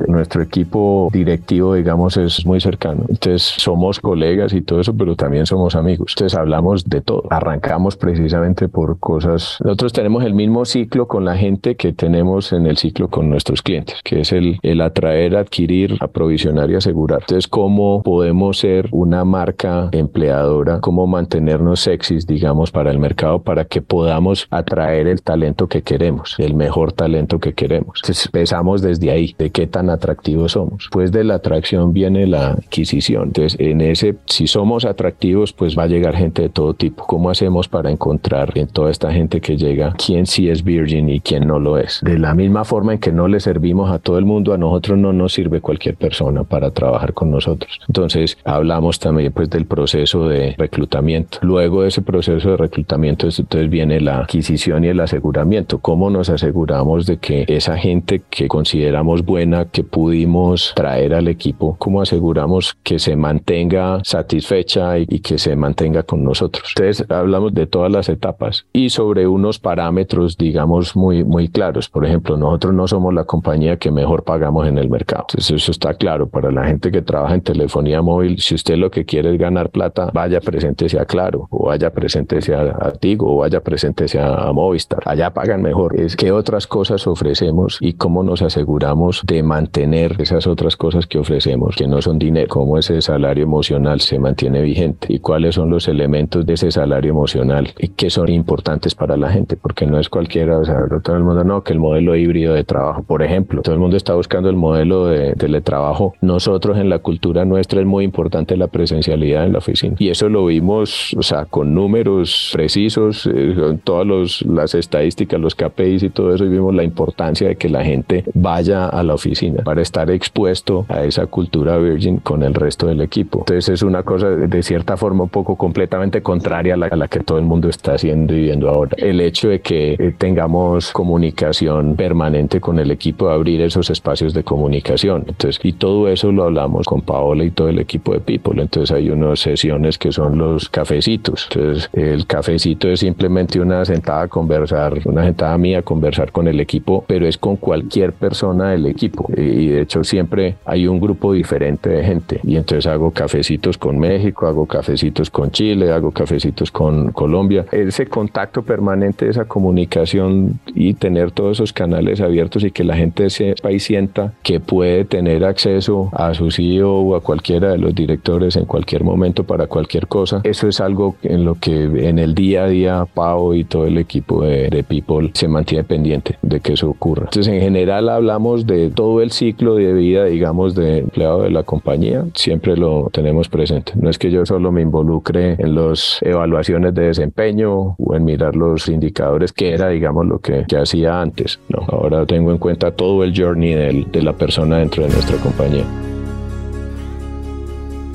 nuestro equipo directivo, digamos, es muy cercano. Entonces, somos colegas y todo eso, pero también somos amigos. Entonces, hablamos de todo. Arrancamos precisamente por cosas. Nosotros tenemos el mismo ciclo con la gente que tenemos en el ciclo con nuestros clientes, que es el, el atraer, adquirir, aprovisionar y asegurar. Entonces, ¿cómo podemos ser una marca empleadora? ¿Cómo mantenernos sexys, digamos, para el mercado, para que podamos atraer el talento? Que queremos, el mejor talento que queremos. Entonces, empezamos desde ahí, de qué tan atractivos somos. Pues de la atracción viene la adquisición. Entonces, en ese, si somos atractivos, pues va a llegar gente de todo tipo. ¿Cómo hacemos para encontrar en toda esta gente que llega quién sí es virgin y quién no lo es? De la misma forma en que no le servimos a todo el mundo, a nosotros no nos sirve cualquier persona para trabajar con nosotros. Entonces, hablamos también pues del proceso de reclutamiento. Luego de ese proceso de reclutamiento, entonces viene la adquisición y el aseguramiento ¿Cómo nos aseguramos de que esa gente que consideramos buena, que pudimos traer al equipo, cómo aseguramos que se mantenga satisfecha y, que se mantenga con nosotros? Entonces, hablamos de todas las etapas y sobre unos parámetros, digamos, muy, muy claros. Por ejemplo, nosotros no somos la compañía que mejor pagamos en el mercado. Entonces, eso está claro para la gente que trabaja en telefonía móvil. Si usted lo que quiere es ganar plata, vaya presente sea Claro, o vaya presente sea a Tigo, o vaya presente sea a Movistar. Allá pagan mejor. Es qué otras cosas ofrecemos y cómo nos aseguramos de mantener esas otras cosas que ofrecemos, que no son dinero, cómo ese salario emocional se mantiene vigente y cuáles son los elementos de ese salario emocional y que son importantes para la gente, porque no es cualquiera, o sea, todo el mundo no, que el modelo híbrido de trabajo, por ejemplo, todo el mundo está buscando el modelo de teletrabajo. Nosotros en la cultura nuestra es muy importante la presencialidad en la oficina y eso lo vimos, o sea, con números precisos, eh, con todas los, las estadísticas, los KPIs y todo eso, y vimos la importancia de que la gente vaya a la oficina para estar expuesto a esa cultura Virgin con el resto del equipo. Entonces es una cosa de cierta forma un poco completamente contraria a la, a la que todo el mundo está haciendo y viendo ahora. El hecho de que eh, tengamos comunicación permanente con el equipo, abrir esos espacios de comunicación. Entonces, y todo eso lo hablamos con Paola y todo el equipo de People. Entonces hay unas sesiones que son los cafecitos. Entonces, el cafecito es simplemente una sentada a conversar, una sentada mía a conversar con el equipo, pero es con cualquier persona del equipo. Y de hecho siempre hay un grupo diferente de gente. Y entonces hago cafecitos con México, hago cafecitos con Chile, hago cafecitos con Colombia. Ese contacto permanente, esa comunicación y tener todos esos canales abiertos y que la gente sepa y sienta que puede tener acceso a su CEO o a cualquiera de los directores en cualquier momento para cualquier cosa. Eso es algo en lo que en el día a día Pau y todo el equipo de, de Se mantiene pendiente de que eso ocurra. Entonces en general hablamos de todo el ciclo de vida, digamos, de empleado de la compañía. Siempre lo tenemos presente. No es que yo solo me involucre en las evaluaciones de desempeño o en mirar los indicadores que era, digamos, lo que, que hacía antes. No, ahora tengo en cuenta todo el journey de la persona dentro de nuestra compañía.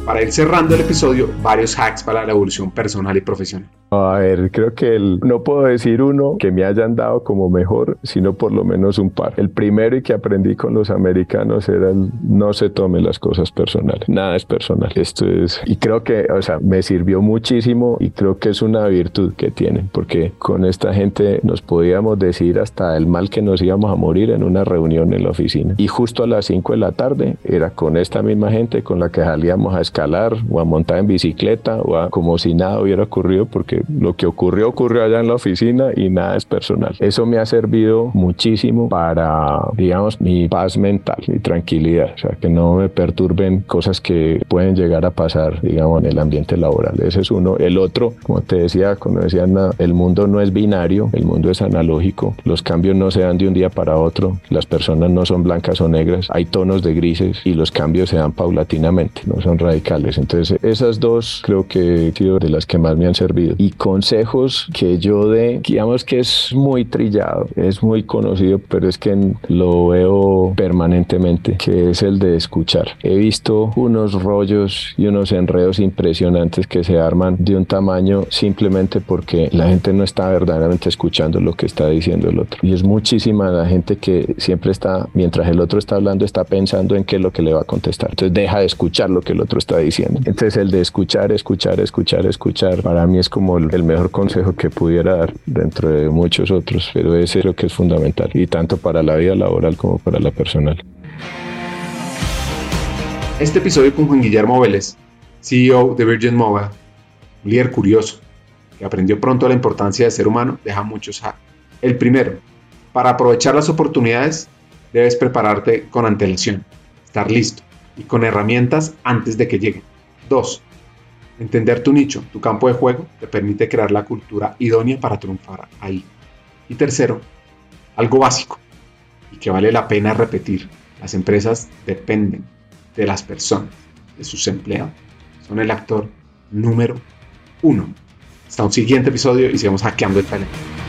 Para ir cerrando el episodio, varios hacks para la evolución personal y profesional. A ver, creo que el, no puedo decir uno que me hayan dado como mejor, sino por lo menos un par. El primero y que aprendí con los americanos era el no se tomen las cosas personales. Nada es personal. Esto es, y creo que, o sea, me sirvió muchísimo y creo que es una virtud que tienen, porque con esta gente nos podíamos decir hasta el mal que nos íbamos a morir en una reunión en la oficina. Y justo a las 5 de la tarde era con esta misma gente con la que salíamos a escalar o a montar en bicicleta o a como si nada hubiera ocurrido porque lo que ocurrió ocurrió allá en la oficina y nada es personal. Eso me ha servido muchísimo para, digamos, mi paz mental, mi tranquilidad, o sea, que no me perturben cosas que pueden llegar a pasar, digamos, en el ambiente laboral. Ese es uno. El otro, como te decía, como decían, el mundo no es binario, el mundo es analógico, los cambios no se dan de un día para otro, las personas no son blancas o negras, hay tonos de grises y los cambios se dan paulatinamente, no son radicales. Entonces, esas dos creo que han sido de las que más me han servido. Y consejos que yo de, digamos que es muy trillado, es muy conocido, pero es que lo veo permanentemente, que es el de escuchar. He visto unos rollos y unos enredos impresionantes que se arman de un tamaño simplemente porque la gente no está verdaderamente escuchando lo que está diciendo el otro. Y es muchísima la gente que siempre está, mientras el otro está hablando, está pensando en qué es lo que le va a contestar. Entonces deja de escuchar lo que el otro está diciendo. Entonces el de escuchar, escuchar, escuchar, escuchar, para mí es como el mejor consejo que pudiera dar dentro de muchos otros, pero ese creo que es fundamental y tanto para la vida laboral como para la personal. Este episodio con Juan Guillermo Vélez, CEO de Virgin Mobile, un líder curioso que aprendió pronto la importancia de ser humano, deja muchos hacks. El primero, para aprovechar las oportunidades debes prepararte con antelación, estar listo y con herramientas antes de que lleguen. 2. Entender tu nicho, tu campo de juego, te permite crear la cultura idónea para triunfar ahí. Y tercero, algo básico y que vale la pena repetir. Las empresas dependen de las personas, de sus empleados. Son el actor número uno. Hasta un siguiente episodio y sigamos hackeando el talento.